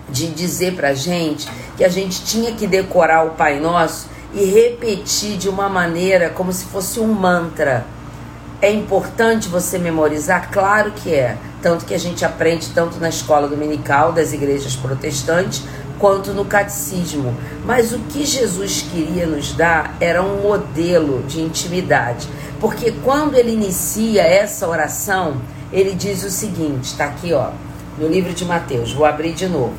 de dizer pra gente que a gente tinha que decorar o Pai Nosso e repetir de uma maneira como se fosse um mantra. É importante você memorizar? Claro que é. Tanto que a gente aprende tanto na escola dominical das igrejas protestantes quanto no catecismo. Mas o que Jesus queria nos dar era um modelo de intimidade. Porque quando ele inicia essa oração, ele diz o seguinte: está aqui, ó, no livro de Mateus, vou abrir de novo.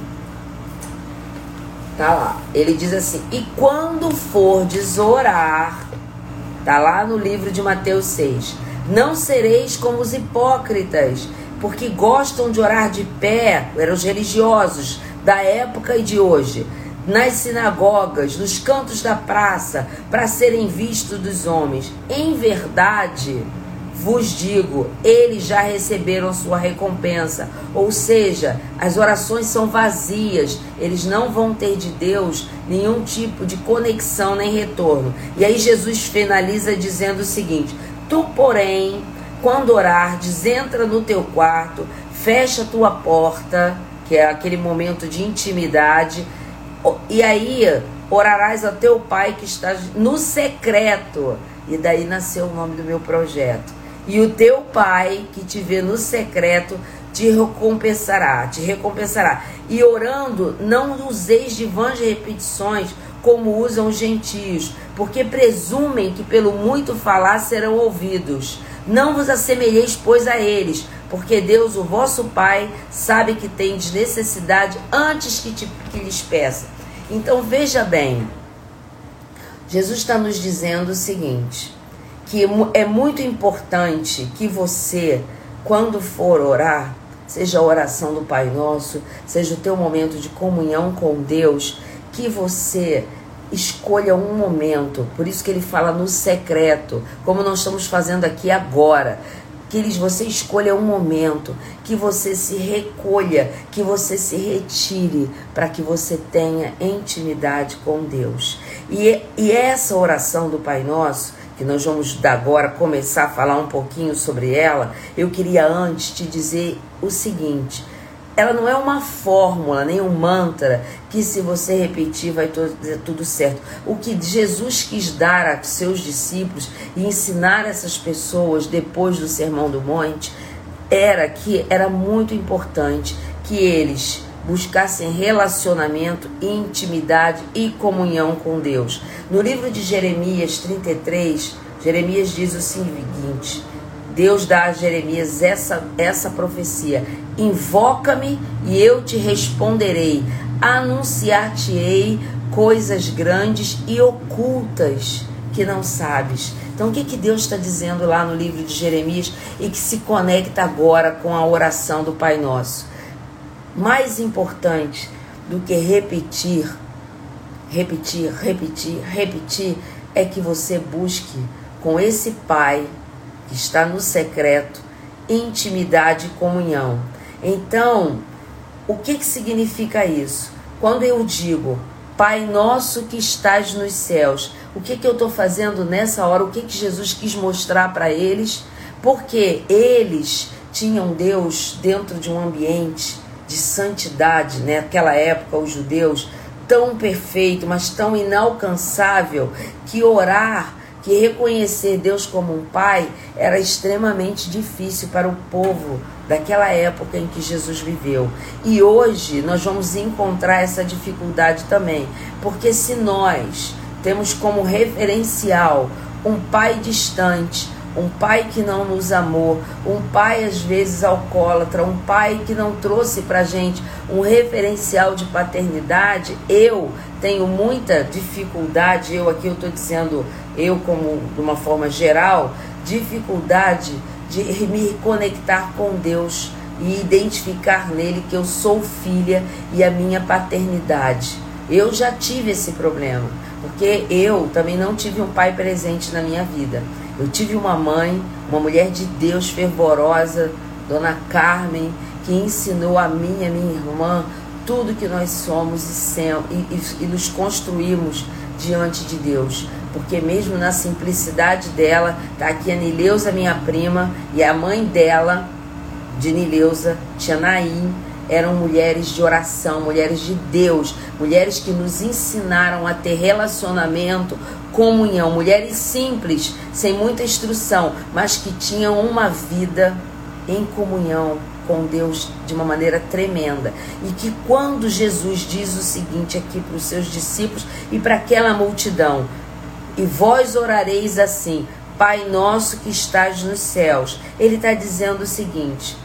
Tá lá. Ele diz assim: E quando fordes orar, tá lá no livro de Mateus 6 não sereis como os hipócritas, porque gostam de orar de pé, eram os religiosos da época e de hoje, nas sinagogas, nos cantos da praça, para serem vistos dos homens. Em verdade, vos digo, eles já receberam sua recompensa. Ou seja, as orações são vazias, eles não vão ter de Deus nenhum tipo de conexão nem retorno. E aí Jesus finaliza dizendo o seguinte: Tu, porém, quando orares, entra no teu quarto, fecha a tua porta, que é aquele momento de intimidade, e aí orarás ao teu pai que está no secreto. E daí nasceu o nome do meu projeto. E o teu pai que te vê no secreto te recompensará, te recompensará. E orando, não useis de vãs repetições como usam os gentios, porque presumem que pelo muito falar serão ouvidos. Não vos assemelheis, pois, a eles, porque Deus, o vosso Pai, sabe que tendes necessidade antes que, te, que lhes peça. Então veja bem, Jesus está nos dizendo o seguinte: que é muito importante que você, quando for orar, seja a oração do Pai Nosso, seja o teu momento de comunhão com Deus, que você escolha um momento. Por isso que ele fala no secreto, como nós estamos fazendo aqui agora que eles, você escolha um momento, que você se recolha, que você se retire, para que você tenha intimidade com Deus. E, e essa oração do Pai Nosso, que nós vamos agora começar a falar um pouquinho sobre ela, eu queria antes te dizer o seguinte ela não é uma fórmula, nem um mantra que se você repetir vai dar tudo certo. O que Jesus quis dar a seus discípulos e ensinar essas pessoas depois do Sermão do Monte era que era muito importante que eles buscassem relacionamento, intimidade e comunhão com Deus. No livro de Jeremias 33, Jeremias diz o seguinte: Deus dá a Jeremias essa, essa profecia: Invoca-me e eu te responderei, anunciar-te-ei coisas grandes e ocultas que não sabes. Então, o que, que Deus está dizendo lá no livro de Jeremias e que se conecta agora com a oração do Pai Nosso? Mais importante do que repetir, repetir, repetir, repetir, é que você busque com esse Pai que está no secreto, intimidade e comunhão. Então, o que, que significa isso? Quando eu digo, Pai nosso que estás nos céus, o que, que eu estou fazendo nessa hora? O que, que Jesus quis mostrar para eles? Porque eles tinham Deus dentro de um ambiente de santidade, né? naquela época, os judeus, tão perfeito, mas tão inalcançável, que orar que reconhecer Deus como um pai era extremamente difícil para o povo daquela época em que Jesus viveu. E hoje nós vamos encontrar essa dificuldade também, porque se nós temos como referencial um pai distante, um pai que não nos amou, um pai às vezes alcoólatra, um pai que não trouxe para gente um referencial de paternidade, eu tenho muita dificuldade, eu aqui eu estou dizendo eu como de uma forma geral, dificuldade de me conectar com Deus e identificar nele que eu sou filha e a minha paternidade. Eu já tive esse problema, porque eu também não tive um pai presente na minha vida. Eu tive uma mãe, uma mulher de Deus fervorosa, Dona Carmen, que ensinou a mim e a minha irmã tudo que nós somos e, e, e, e nos construímos diante de Deus porque mesmo na simplicidade dela, tá aqui a Nileuza, minha prima, e a mãe dela, de Nileuza, Tia Naim, eram mulheres de oração, mulheres de Deus, mulheres que nos ensinaram a ter relacionamento, comunhão, mulheres simples, sem muita instrução, mas que tinham uma vida em comunhão com Deus de uma maneira tremenda. E que quando Jesus diz o seguinte aqui para os seus discípulos e para aquela multidão, e vós orareis assim: Pai nosso que estás nos céus. Ele está dizendo o seguinte: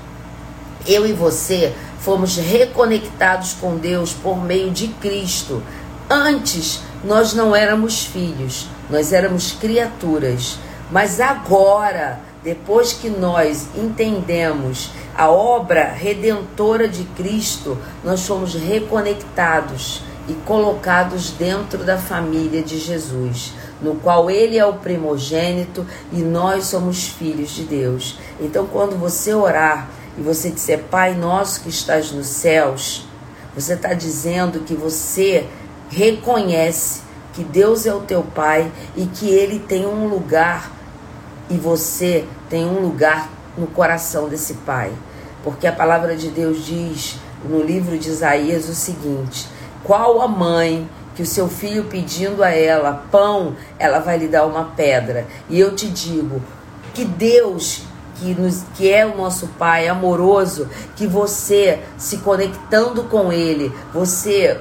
eu e você fomos reconectados com Deus por meio de Cristo. Antes nós não éramos filhos, nós éramos criaturas. Mas agora, depois que nós entendemos a obra redentora de Cristo, nós fomos reconectados e colocados dentro da família de Jesus, no qual ele é o primogênito e nós somos filhos de Deus. Então, quando você orar e você disser Pai nosso que estás nos céus, você está dizendo que você reconhece que Deus é o teu Pai e que Ele tem um lugar e você tem um lugar no coração desse Pai. Porque a palavra de Deus diz no livro de Isaías o seguinte: Qual a mãe que o seu filho pedindo a ela pão, ela vai lhe dar uma pedra? E eu te digo que Deus que, nos, que é o nosso Pai amoroso, que você se conectando com Ele, você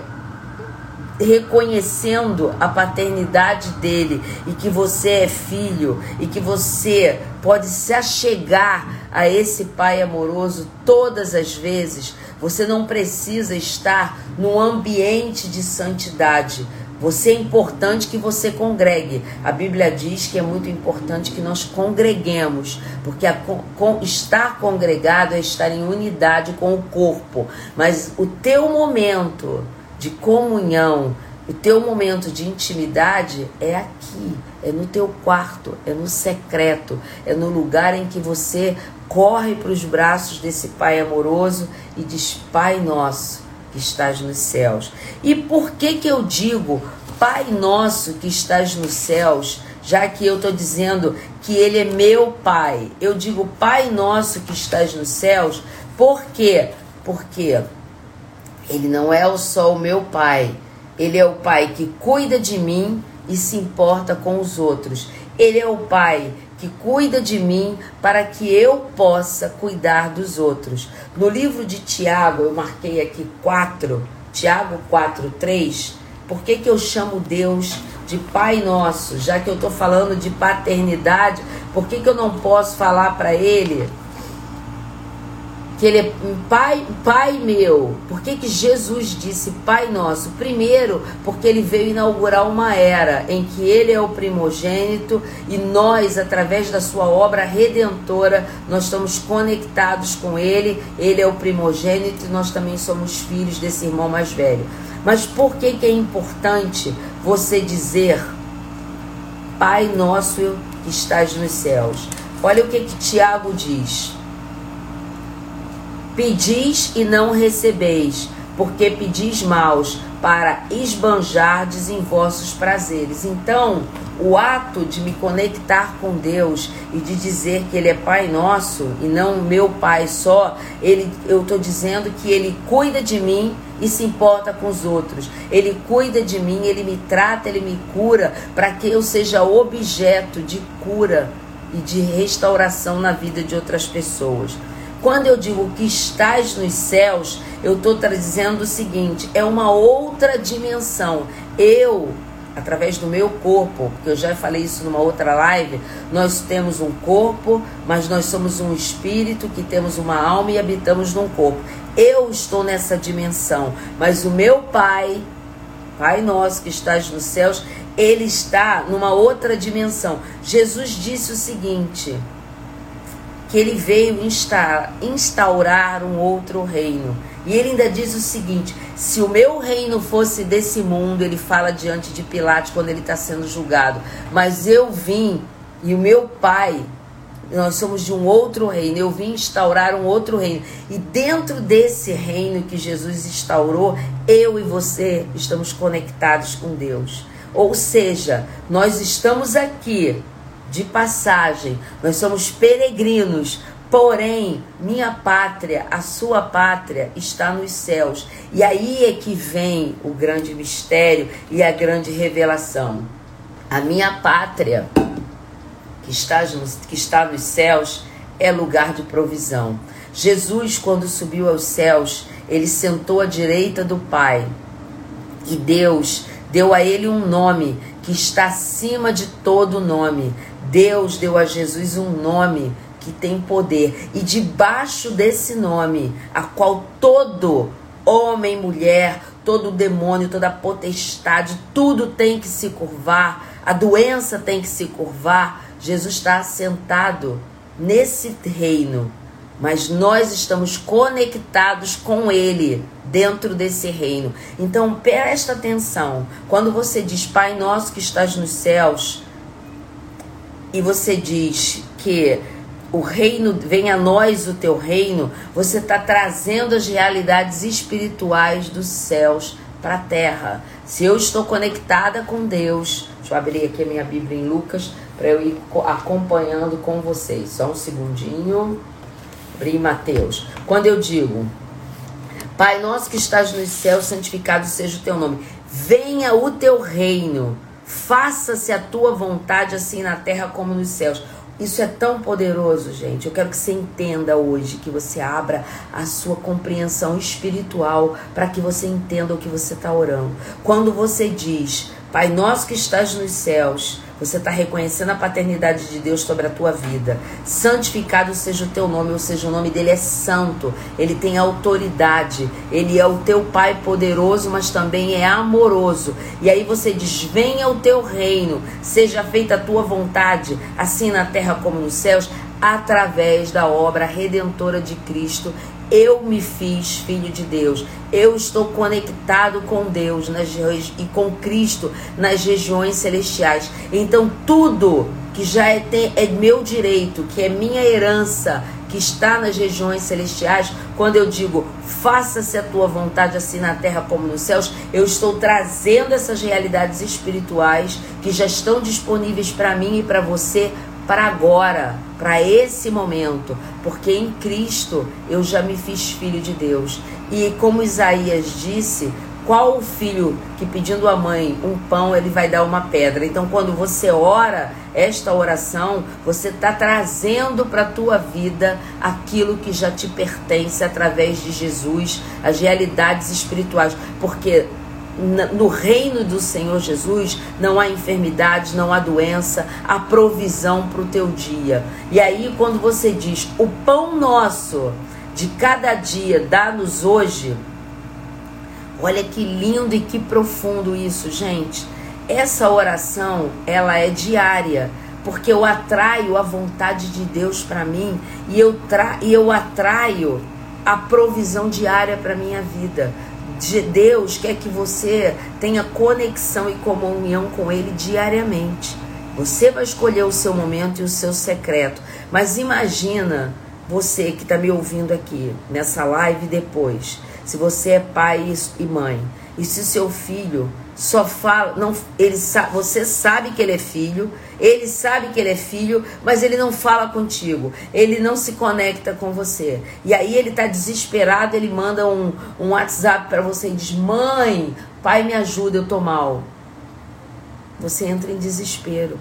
reconhecendo a paternidade dele e que você é filho e que você pode se achegar a esse pai amoroso todas as vezes. Você não precisa estar num ambiente de santidade. Você é importante que você congregue. A Bíblia diz que é muito importante que nós congreguemos, porque a, com, estar congregado é estar em unidade com o corpo. Mas o teu momento de comunhão, o teu momento de intimidade é aqui, é no teu quarto, é no secreto, é no lugar em que você corre para os braços desse Pai amoroso e diz: Pai nosso que estás nos céus. E por que que eu digo Pai nosso que estás nos céus? Já que eu estou dizendo que Ele é meu Pai, eu digo Pai nosso que estás nos céus, por quê? Porque Ele não é só o meu Pai, Ele é o Pai que cuida de mim e se importa com os outros. Ele é o Pai que cuida de mim para que eu possa cuidar dos outros. No livro de Tiago, eu marquei aqui 4, Tiago 4, 3. Por que, que eu chamo Deus de Pai Nosso? Já que eu estou falando de paternidade, por que, que eu não posso falar para Ele que ele é pai, pai meu. Por que, que Jesus disse Pai Nosso? Primeiro, porque ele veio inaugurar uma era em que ele é o primogênito e nós, através da sua obra redentora, nós estamos conectados com ele. Ele é o primogênito e nós também somos filhos desse irmão mais velho. Mas por que, que é importante você dizer Pai Nosso que estás nos céus? Olha o que, que Tiago diz. Pedis e não recebeis, porque pedis maus, para esbanjardes em vossos prazeres. Então, o ato de me conectar com Deus e de dizer que Ele é Pai nosso e não meu Pai só, ele, eu estou dizendo que Ele cuida de mim e se importa com os outros. Ele cuida de mim, Ele me trata, Ele me cura, para que eu seja objeto de cura e de restauração na vida de outras pessoas. Quando eu digo que estás nos céus, eu estou dizendo o seguinte: é uma outra dimensão. Eu, através do meu corpo, porque eu já falei isso numa outra live, nós temos um corpo, mas nós somos um espírito que temos uma alma e habitamos num corpo. Eu estou nessa dimensão, mas o meu Pai, Pai nosso que estás nos céus, ele está numa outra dimensão. Jesus disse o seguinte: que ele veio instaurar um outro reino. E ele ainda diz o seguinte: se o meu reino fosse desse mundo, ele fala diante de Pilatos quando ele está sendo julgado, mas eu vim e o meu pai, nós somos de um outro reino, eu vim instaurar um outro reino. E dentro desse reino que Jesus instaurou, eu e você estamos conectados com Deus. Ou seja, nós estamos aqui de passagem, nós somos peregrinos. Porém, minha pátria, a sua pátria está nos céus. E aí é que vem o grande mistério e a grande revelação. A minha pátria, que está, nos, que está nos céus, é lugar de provisão. Jesus, quando subiu aos céus, ele sentou à direita do Pai. E Deus deu a ele um nome que está acima de todo nome, Deus deu a Jesus um nome que tem poder, e debaixo desse nome, a qual todo homem, mulher, todo demônio, toda potestade, tudo tem que se curvar, a doença tem que se curvar. Jesus está assentado nesse reino mas nós estamos conectados com Ele dentro desse reino. Então presta atenção. Quando você diz Pai nosso que estás nos céus, e você diz que o reino, venha a nós o teu reino, você está trazendo as realidades espirituais dos céus para a terra. Se eu estou conectada com Deus, deixa eu abrir aqui a minha Bíblia em Lucas para eu ir co- acompanhando com vocês. Só um segundinho. Abri Mateus. Quando eu digo, Pai nosso que estás nos céus, santificado seja o teu nome. Venha o teu reino. Faça-se a tua vontade, assim na terra como nos céus. Isso é tão poderoso, gente. Eu quero que você entenda hoje, que você abra a sua compreensão espiritual para que você entenda o que você está orando. Quando você diz, Pai nosso que estás nos céus, você está reconhecendo a paternidade de Deus sobre a tua vida. Santificado seja o teu nome, ou seja, o nome dele é santo. Ele tem autoridade. Ele é o teu Pai poderoso, mas também é amoroso. E aí você diz: Venha o teu reino, seja feita a tua vontade, assim na terra como nos céus, através da obra redentora de Cristo. Eu me fiz filho de Deus. Eu estou conectado com Deus nas, e com Cristo nas regiões celestiais. Então, tudo que já é, é meu direito, que é minha herança, que está nas regiões celestiais, quando eu digo faça-se a tua vontade assim na terra como nos céus, eu estou trazendo essas realidades espirituais que já estão disponíveis para mim e para você para agora, para esse momento, porque em Cristo eu já me fiz filho de Deus. E como Isaías disse, qual o filho que pedindo à mãe um pão, ele vai dar uma pedra? Então, quando você ora esta oração, você está trazendo para a tua vida aquilo que já te pertence através de Jesus, as realidades espirituais, porque no reino do Senhor Jesus não há enfermidade, não há doença, há provisão para o teu dia. E aí, quando você diz o pão nosso de cada dia, dá-nos hoje, olha que lindo e que profundo isso, gente. Essa oração, ela é diária, porque eu atraio a vontade de Deus para mim e eu, tra e eu atraio a provisão diária para minha vida. De Deus quer que você tenha conexão e comunhão com Ele diariamente. Você vai escolher o seu momento e o seu secreto. Mas imagina você que está me ouvindo aqui nessa live depois. Se você é pai e mãe e se seu filho só fala, não, ele você sabe que ele é filho, ele sabe que ele é filho, mas ele não fala contigo, ele não se conecta com você. E aí ele tá desesperado, ele manda um, um WhatsApp para você e diz: "Mãe, pai, me ajuda, eu tô mal". Você entra em desespero.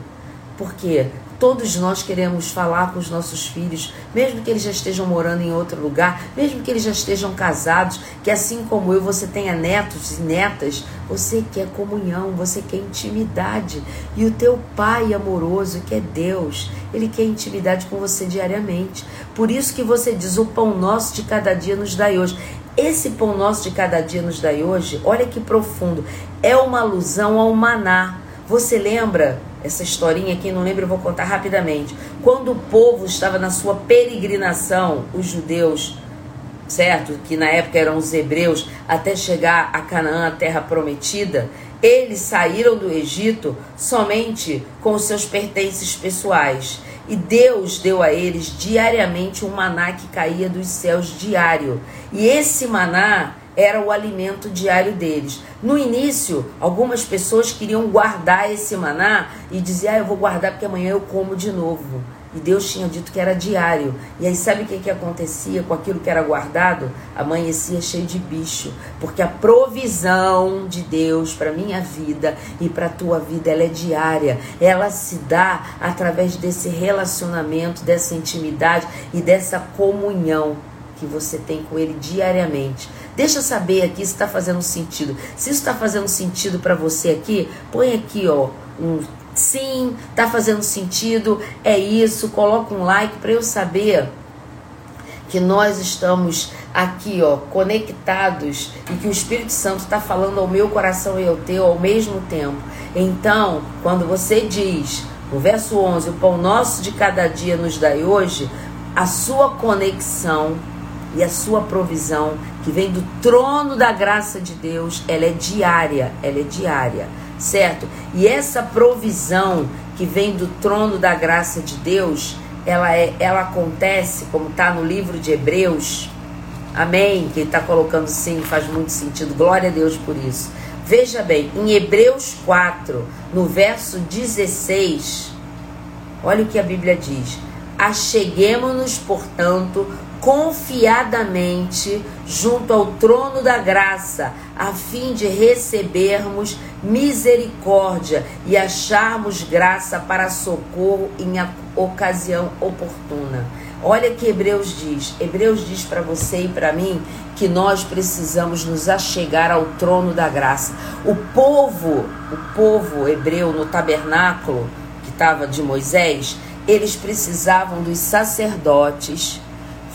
Por quê? Todos nós queremos falar com os nossos filhos, mesmo que eles já estejam morando em outro lugar, mesmo que eles já estejam casados, que assim como eu, você tenha netos e netas, você quer comunhão, você quer intimidade. E o teu pai amoroso, que é Deus, ele quer intimidade com você diariamente. Por isso que você diz: o pão nosso de cada dia nos dai hoje. Esse pão nosso de cada dia nos dai hoje, olha que profundo, é uma alusão ao maná. Você lembra essa historinha? Quem não lembra, eu vou contar rapidamente. Quando o povo estava na sua peregrinação, os judeus, certo? Que na época eram os hebreus, até chegar a Canaã, a terra prometida, eles saíram do Egito somente com os seus pertences pessoais. E Deus deu a eles diariamente um maná que caía dos céus diário. E esse maná era o alimento diário deles. No início, algumas pessoas queriam guardar esse maná e diziam: ah, eu vou guardar porque amanhã eu como de novo. E Deus tinha dito que era diário. E aí, sabe o que, que acontecia com aquilo que era guardado? Amanhecia cheio de bicho. Porque a provisão de Deus para minha vida e para tua vida, ela é diária. Ela se dá através desse relacionamento, dessa intimidade e dessa comunhão que você tem com Ele diariamente. Deixa saber aqui se está fazendo sentido. Se isso está fazendo sentido para você aqui, põe aqui ó um sim, tá fazendo sentido, é isso, coloca um like para eu saber que nós estamos aqui, ó, conectados e que o Espírito Santo está falando ao meu coração e ao teu ao mesmo tempo. Então, quando você diz no verso 11, o pão nosso de cada dia nos dai hoje, a sua conexão e a sua provisão que vem do trono da graça de Deus, ela é diária, ela é diária, certo? E essa provisão que vem do trono da graça de Deus, ela é, ela acontece como está no livro de Hebreus. Amém? Quem está colocando sim faz muito sentido. Glória a Deus por isso. Veja bem, em Hebreus 4, no verso 16, olha o que a Bíblia diz: Acheguemos-nos, portanto, confiadamente junto ao trono da graça, a fim de recebermos misericórdia e acharmos graça para socorro em ocasião oportuna. Olha que Hebreus diz. Hebreus diz para você e para mim que nós precisamos nos achegar ao trono da graça. O povo, o povo hebreu no tabernáculo que estava de Moisés, eles precisavam dos sacerdotes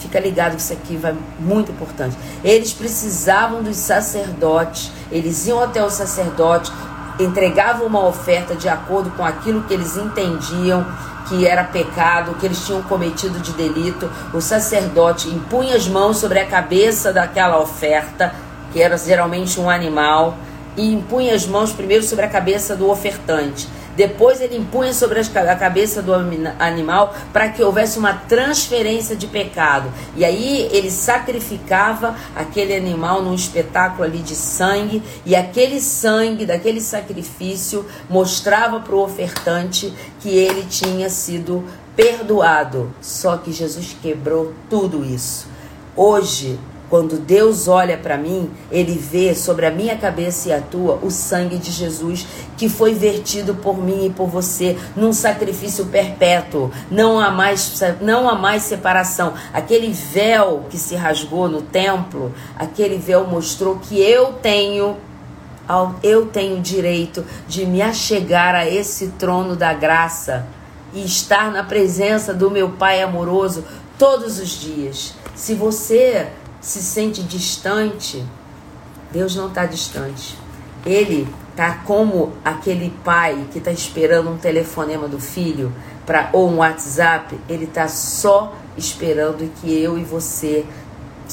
Fica ligado que isso aqui vai muito importante. Eles precisavam dos sacerdotes, eles iam até o sacerdote, entregavam uma oferta de acordo com aquilo que eles entendiam que era pecado, que eles tinham cometido de delito. O sacerdote impunha as mãos sobre a cabeça daquela oferta, que era geralmente um animal, e impunha as mãos primeiro sobre a cabeça do ofertante. Depois ele impunha sobre a cabeça do animal para que houvesse uma transferência de pecado. E aí ele sacrificava aquele animal num espetáculo ali de sangue, e aquele sangue daquele sacrifício mostrava para o ofertante que ele tinha sido perdoado. Só que Jesus quebrou tudo isso. Hoje quando Deus olha para mim, ele vê sobre a minha cabeça e a tua o sangue de Jesus que foi vertido por mim e por você num sacrifício perpétuo. Não há mais não há mais separação. Aquele véu que se rasgou no templo, aquele véu mostrou que eu tenho eu tenho direito de me achegar a esse trono da graça e estar na presença do meu Pai amoroso todos os dias. Se você se sente distante, Deus não está distante. Ele está como aquele pai que está esperando um telefonema do filho para ou um WhatsApp. Ele está só esperando que eu e você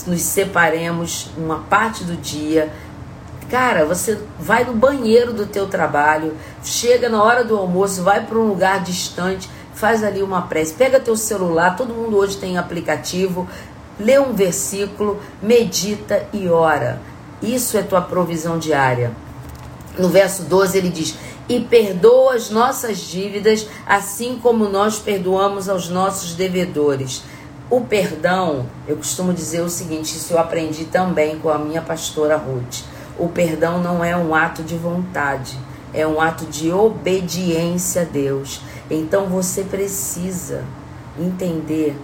nos separemos uma parte do dia. Cara, você vai no banheiro do teu trabalho, chega na hora do almoço, vai para um lugar distante, faz ali uma prece, pega teu celular, todo mundo hoje tem aplicativo, lê um versículo, medita e ora. Isso é tua provisão diária. No verso 12 ele diz: E perdoa as nossas dívidas, assim como nós perdoamos aos nossos devedores. O perdão, eu costumo dizer o seguinte: isso eu aprendi também com a minha pastora Ruth. O perdão não é um ato de vontade, é um ato de obediência a Deus. Então você precisa entender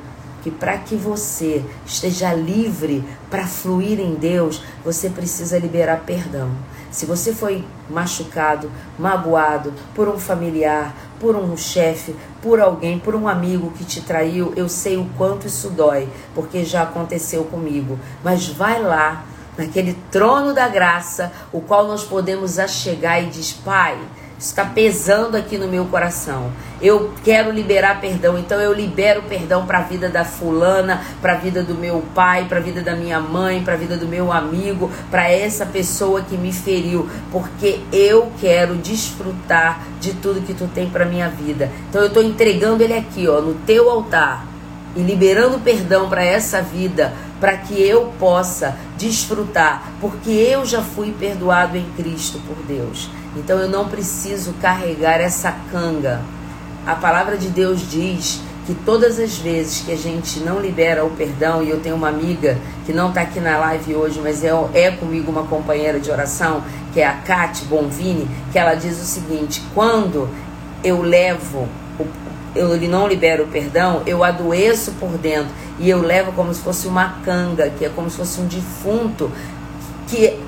que para que você esteja livre para fluir em Deus, você precisa liberar perdão. Se você foi machucado, magoado por um familiar, por um chefe, por alguém, por um amigo que te traiu, eu sei o quanto isso dói, porque já aconteceu comigo. Mas vai lá, naquele trono da graça, o qual nós podemos achegar e diz: Pai, está pesando aqui no meu coração. Eu quero liberar perdão, então eu libero perdão para a vida da fulana, para a vida do meu pai, para a vida da minha mãe, para a vida do meu amigo, para essa pessoa que me feriu, porque eu quero desfrutar de tudo que tu tem para minha vida. Então eu estou entregando ele aqui, ó, no teu altar e liberando perdão para essa vida, para que eu possa desfrutar, porque eu já fui perdoado em Cristo por Deus. Então eu não preciso carregar essa canga. A palavra de Deus diz que todas as vezes que a gente não libera o perdão, e eu tenho uma amiga que não está aqui na live hoje, mas é, é comigo uma companheira de oração, que é a Kate Bonvini, que ela diz o seguinte: quando eu levo, eu não libero o perdão, eu adoeço por dentro e eu levo como se fosse uma canga, que é como se fosse um defunto, que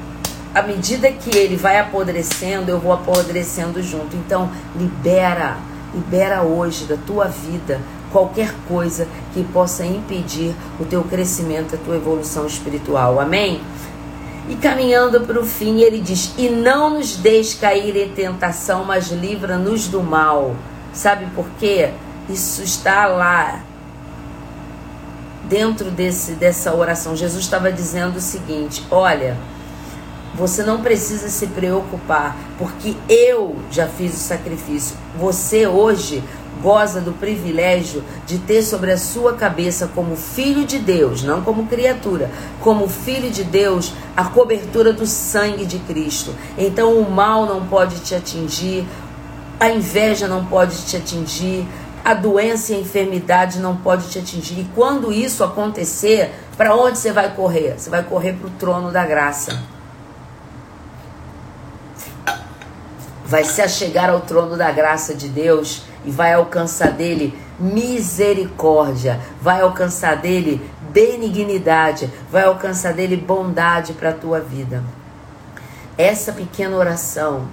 à medida que ele vai apodrecendo, eu vou apodrecendo junto. Então, libera, libera hoje da tua vida qualquer coisa que possa impedir o teu crescimento, a tua evolução espiritual. Amém? E caminhando para o fim, ele diz: E não nos deixe cair em tentação, mas livra-nos do mal. Sabe por quê? Isso está lá dentro desse, dessa oração. Jesus estava dizendo o seguinte: olha, você não precisa se preocupar, porque eu já fiz o sacrifício. Você hoje goza do privilégio de ter sobre a sua cabeça, como filho de Deus, não como criatura, como filho de Deus, a cobertura do sangue de Cristo. Então o mal não pode te atingir, a inveja não pode te atingir, a doença e a enfermidade não pode te atingir. E quando isso acontecer, para onde você vai correr? Você vai correr para o trono da graça. Vai se achegar ao trono da graça de Deus e vai alcançar dele misericórdia, vai alcançar dele benignidade, vai alcançar dele bondade para a tua vida. Essa pequena oração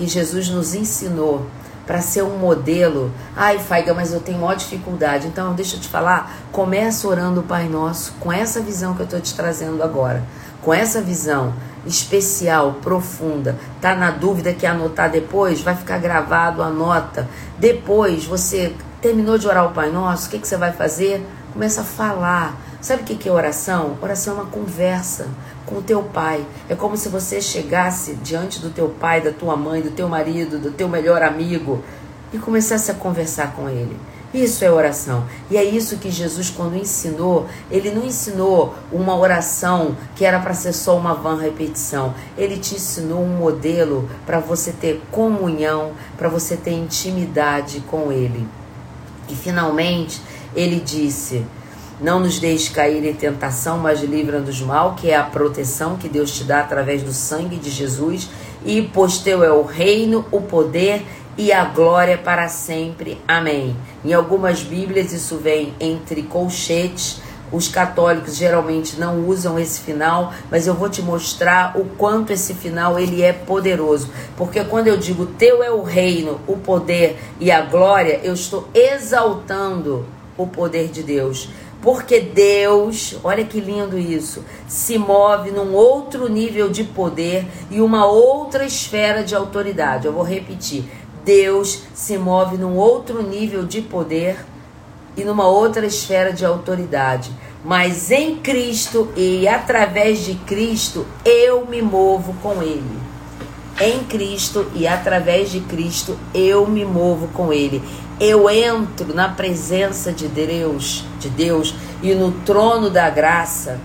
que Jesus nos ensinou para ser um modelo. Ai, Faiga, mas eu tenho maior dificuldade. Então, deixa eu te falar, começa orando o Pai Nosso com essa visão que eu estou te trazendo agora. Com essa visão especial, profunda. Tá na dúvida que anotar depois? Vai ficar gravado, anota. Depois, você terminou de orar o Pai Nosso, o que, que você vai fazer? Começa a falar. Sabe o que, que é oração? Oração é uma conversa com o teu pai. É como se você chegasse diante do teu pai, da tua mãe, do teu marido, do teu melhor amigo e começasse a conversar com ele. Isso é oração. E é isso que Jesus, quando ensinou, ele não ensinou uma oração que era para ser só uma vã repetição. Ele te ensinou um modelo para você ter comunhão, para você ter intimidade com ele. E finalmente, ele disse: Não nos deixe cair em tentação, mas livra-nos do mal, que é a proteção que Deus te dá através do sangue de Jesus. E pois teu é o reino, o poder e a glória para sempre. Amém. Em algumas Bíblias isso vem entre colchetes. Os católicos geralmente não usam esse final, mas eu vou te mostrar o quanto esse final ele é poderoso. Porque quando eu digo teu é o reino, o poder e a glória, eu estou exaltando o poder de Deus. Porque Deus, olha que lindo isso, se move num outro nível de poder e uma outra esfera de autoridade. Eu vou repetir. Deus se move num outro nível de poder e numa outra esfera de autoridade. Mas em Cristo e através de Cristo eu me movo com Ele. Em Cristo e através de Cristo eu me movo com Ele. Eu entro na presença de Deus, de Deus e no trono da graça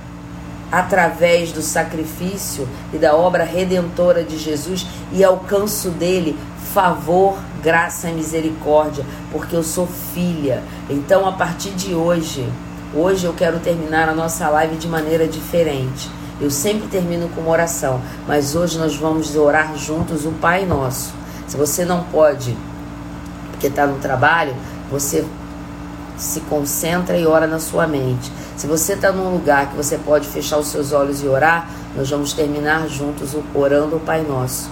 através do sacrifício e da obra redentora de Jesus e alcanço dele favor, graça e misericórdia, porque eu sou filha. Então, a partir de hoje, hoje eu quero terminar a nossa live de maneira diferente. Eu sempre termino com uma oração, mas hoje nós vamos orar juntos o Pai Nosso. Se você não pode, porque está no trabalho, você se concentra e ora na sua mente. Se você está num lugar que você pode fechar os seus olhos e orar, nós vamos terminar juntos orando o Pai Nosso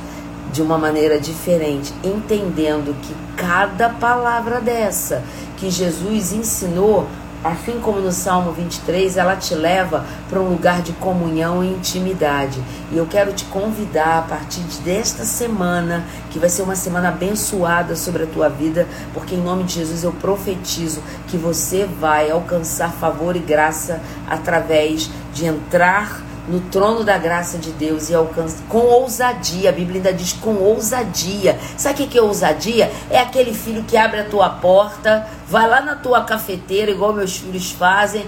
de uma maneira diferente, entendendo que cada palavra dessa que Jesus ensinou, assim como no Salmo 23, ela te leva para um lugar de comunhão e intimidade. E eu quero te convidar a partir desta semana, que vai ser uma semana abençoada sobre a tua vida, porque em nome de Jesus eu profetizo que você vai alcançar favor e graça através de entrar no trono da graça de Deus e alcança com ousadia. A Bíblia ainda diz com ousadia. Sabe o que é ousadia? É aquele filho que abre a tua porta, vai lá na tua cafeteira, igual meus filhos fazem,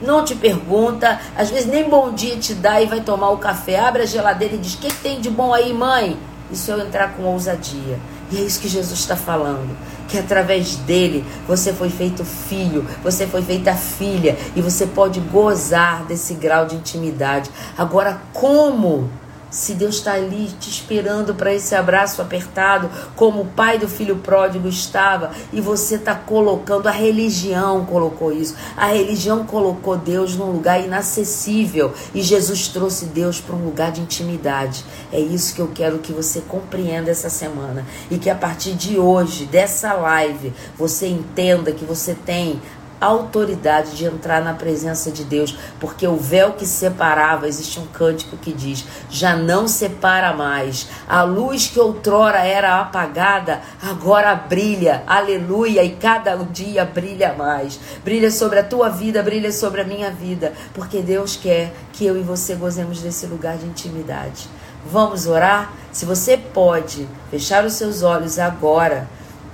não te pergunta, às vezes nem bom dia te dá e vai tomar o café, abre a geladeira e diz: O que, tem de bom aí, mãe? Isso é eu entrar com ousadia. E é isso que Jesus está falando. Que através dele você foi feito filho, você foi feita filha e você pode gozar desse grau de intimidade. Agora, como? Se Deus está ali te esperando para esse abraço apertado, como o pai do filho pródigo estava, e você está colocando, a religião colocou isso, a religião colocou Deus num lugar inacessível e Jesus trouxe Deus para um lugar de intimidade. É isso que eu quero que você compreenda essa semana e que a partir de hoje, dessa live, você entenda que você tem autoridade de entrar na presença de Deus, porque o véu que separava, existe um cântico que diz: já não separa mais. A luz que outrora era apagada, agora brilha. Aleluia! E cada dia brilha mais. Brilha sobre a tua vida, brilha sobre a minha vida, porque Deus quer que eu e você gozemos desse lugar de intimidade. Vamos orar? Se você pode fechar os seus olhos agora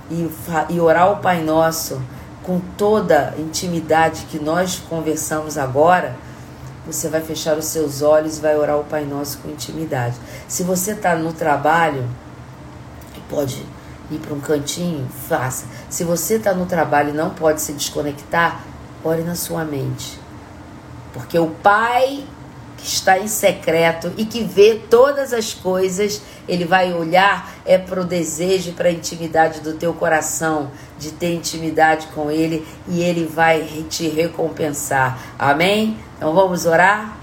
e, e orar o Pai Nosso com toda a intimidade que nós conversamos agora, você vai fechar os seus olhos e vai orar o Pai Nosso com intimidade. Se você está no trabalho, pode ir para um cantinho, faça. Se você está no trabalho e não pode se desconectar, ore na sua mente. Porque o Pai que está em secreto e que vê todas as coisas, ele vai olhar é para o desejo, para a intimidade do teu coração, de ter intimidade com ele e ele vai te recompensar. Amém? Então vamos orar?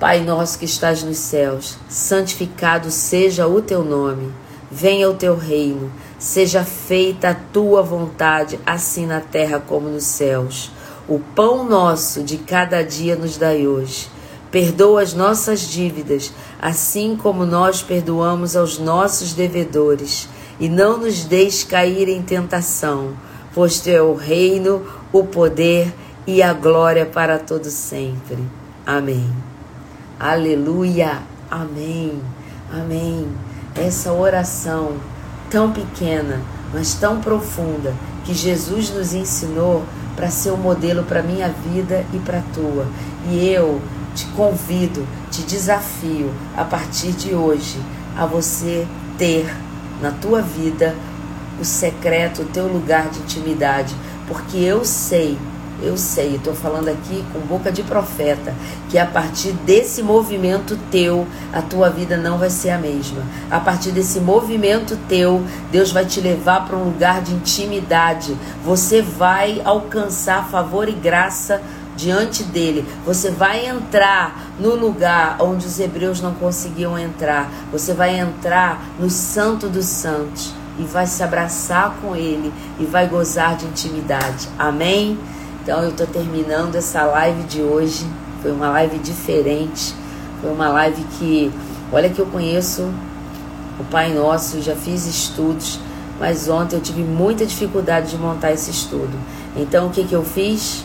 Pai nosso que estás nos céus, santificado seja o teu nome. Venha o teu reino, seja feita a tua vontade, assim na terra como nos céus. O pão nosso de cada dia nos dai hoje. Perdoa as nossas dívidas, assim como nós perdoamos aos nossos devedores. E não nos deixes cair em tentação, pois teu é o reino, o poder e a glória para todo sempre. Amém. Aleluia. Amém. Amém. Essa oração tão pequena, mas tão profunda, que Jesus nos ensinou para ser o um modelo para minha vida e para a tua. E eu te convido, te desafio a partir de hoje a você ter na tua vida o secreto, o teu lugar de intimidade, porque eu sei eu sei, estou falando aqui com boca de profeta, que a partir desse movimento teu, a tua vida não vai ser a mesma. A partir desse movimento teu, Deus vai te levar para um lugar de intimidade. Você vai alcançar favor e graça diante dele. Você vai entrar no lugar onde os hebreus não conseguiam entrar. Você vai entrar no Santo dos Santos e vai se abraçar com ele e vai gozar de intimidade. Amém? Então eu estou terminando essa live de hoje. Foi uma live diferente. Foi uma live que, olha que eu conheço o Pai Nosso, já fiz estudos, mas ontem eu tive muita dificuldade de montar esse estudo. Então o que, que eu fiz?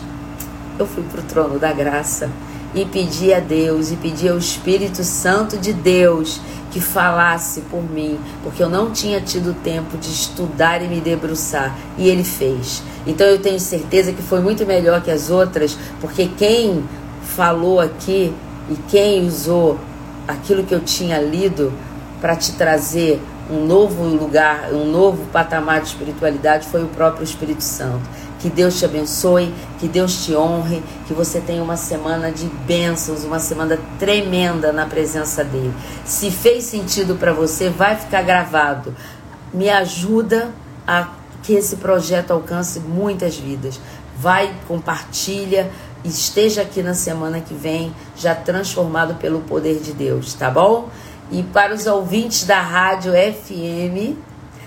Eu fui para o trono da graça e pedi a Deus e pedi ao Espírito Santo de Deus que falasse por mim, porque eu não tinha tido tempo de estudar e me debruçar, e ele fez. Então eu tenho certeza que foi muito melhor que as outras, porque quem falou aqui e quem usou aquilo que eu tinha lido para te trazer um novo lugar, um novo patamar de espiritualidade foi o próprio Espírito Santo. Que Deus te abençoe, que Deus te honre, que você tenha uma semana de bênçãos, uma semana tremenda na presença dele. Se fez sentido para você, vai ficar gravado. Me ajuda a que esse projeto alcance muitas vidas. Vai, compartilha, esteja aqui na semana que vem, já transformado pelo poder de Deus, tá bom? E para os ouvintes da Rádio FM,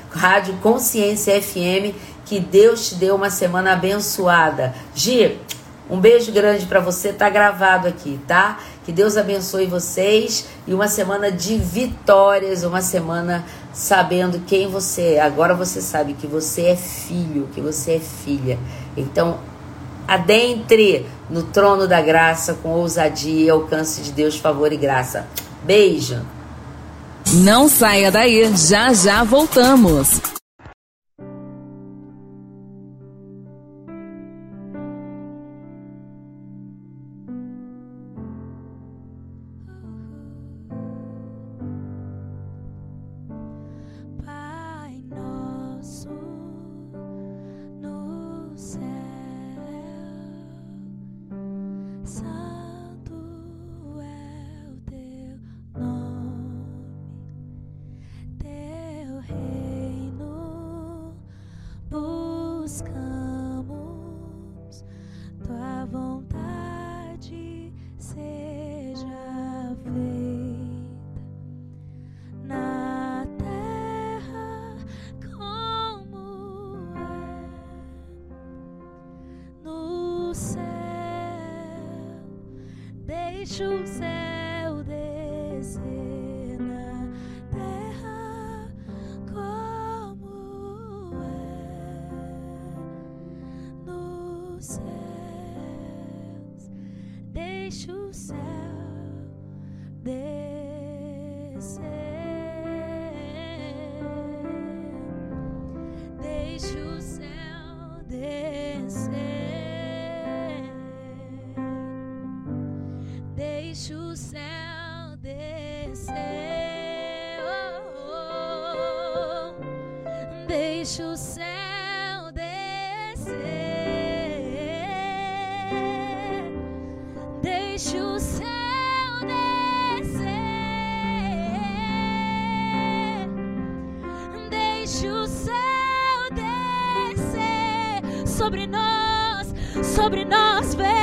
Rádio Consciência FM, que Deus te dê uma semana abençoada. Gi, um beijo grande para você, tá gravado aqui, tá? Que Deus abençoe vocês e uma semana de vitórias, uma semana sabendo quem você é. Agora você sabe que você é filho, que você é filha. Então, adentre no trono da graça com ousadia e alcance de Deus, favor e graça. Beijo. Não saia daí, já já voltamos. Santo Deixa o céu descer na terra como é nos céus. Deixa Deixa o céu descer. Deixa o céu descer. Deixa o céu descer sobre nós, sobre nós vem,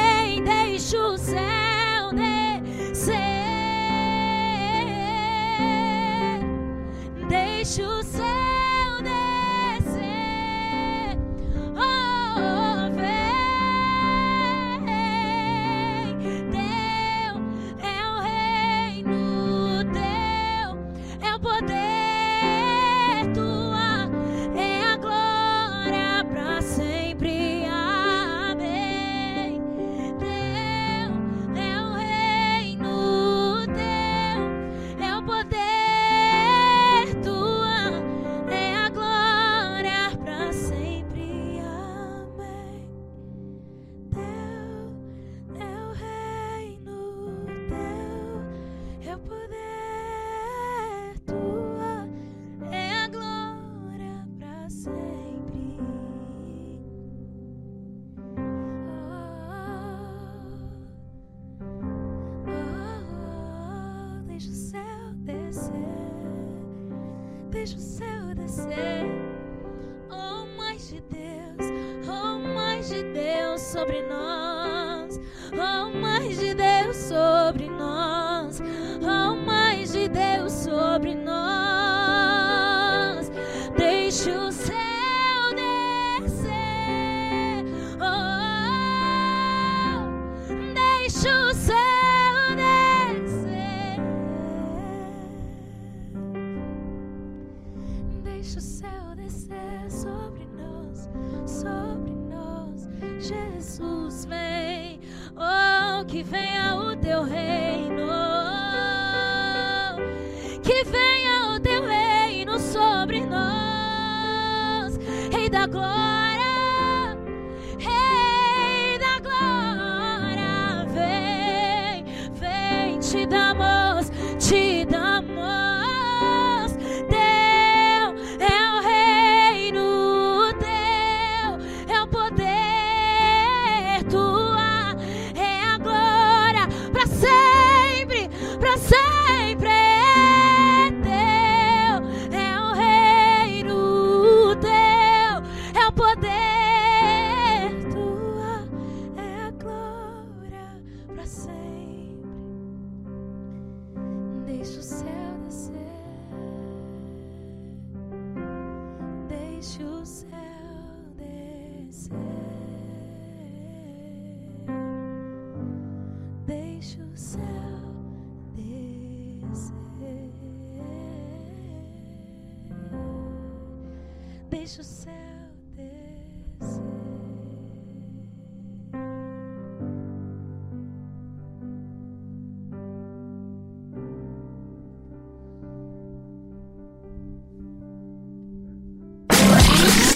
sobre nós.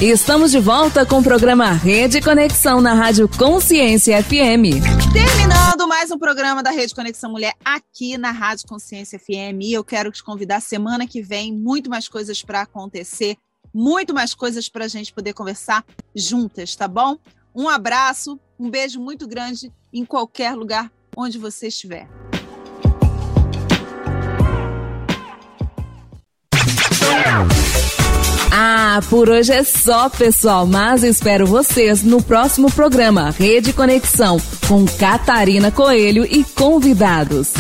Estamos de volta com o programa Rede Conexão na Rádio Consciência FM. Terminando mais um programa da Rede Conexão Mulher aqui na Rádio Consciência FM. E eu quero te convidar semana que vem, muito mais coisas para acontecer, muito mais coisas para a gente poder conversar juntas, tá bom? Um abraço, um beijo muito grande em qualquer lugar onde você estiver. Ah, por hoje é só, pessoal, mas espero vocês no próximo programa Rede Conexão com Catarina Coelho e convidados.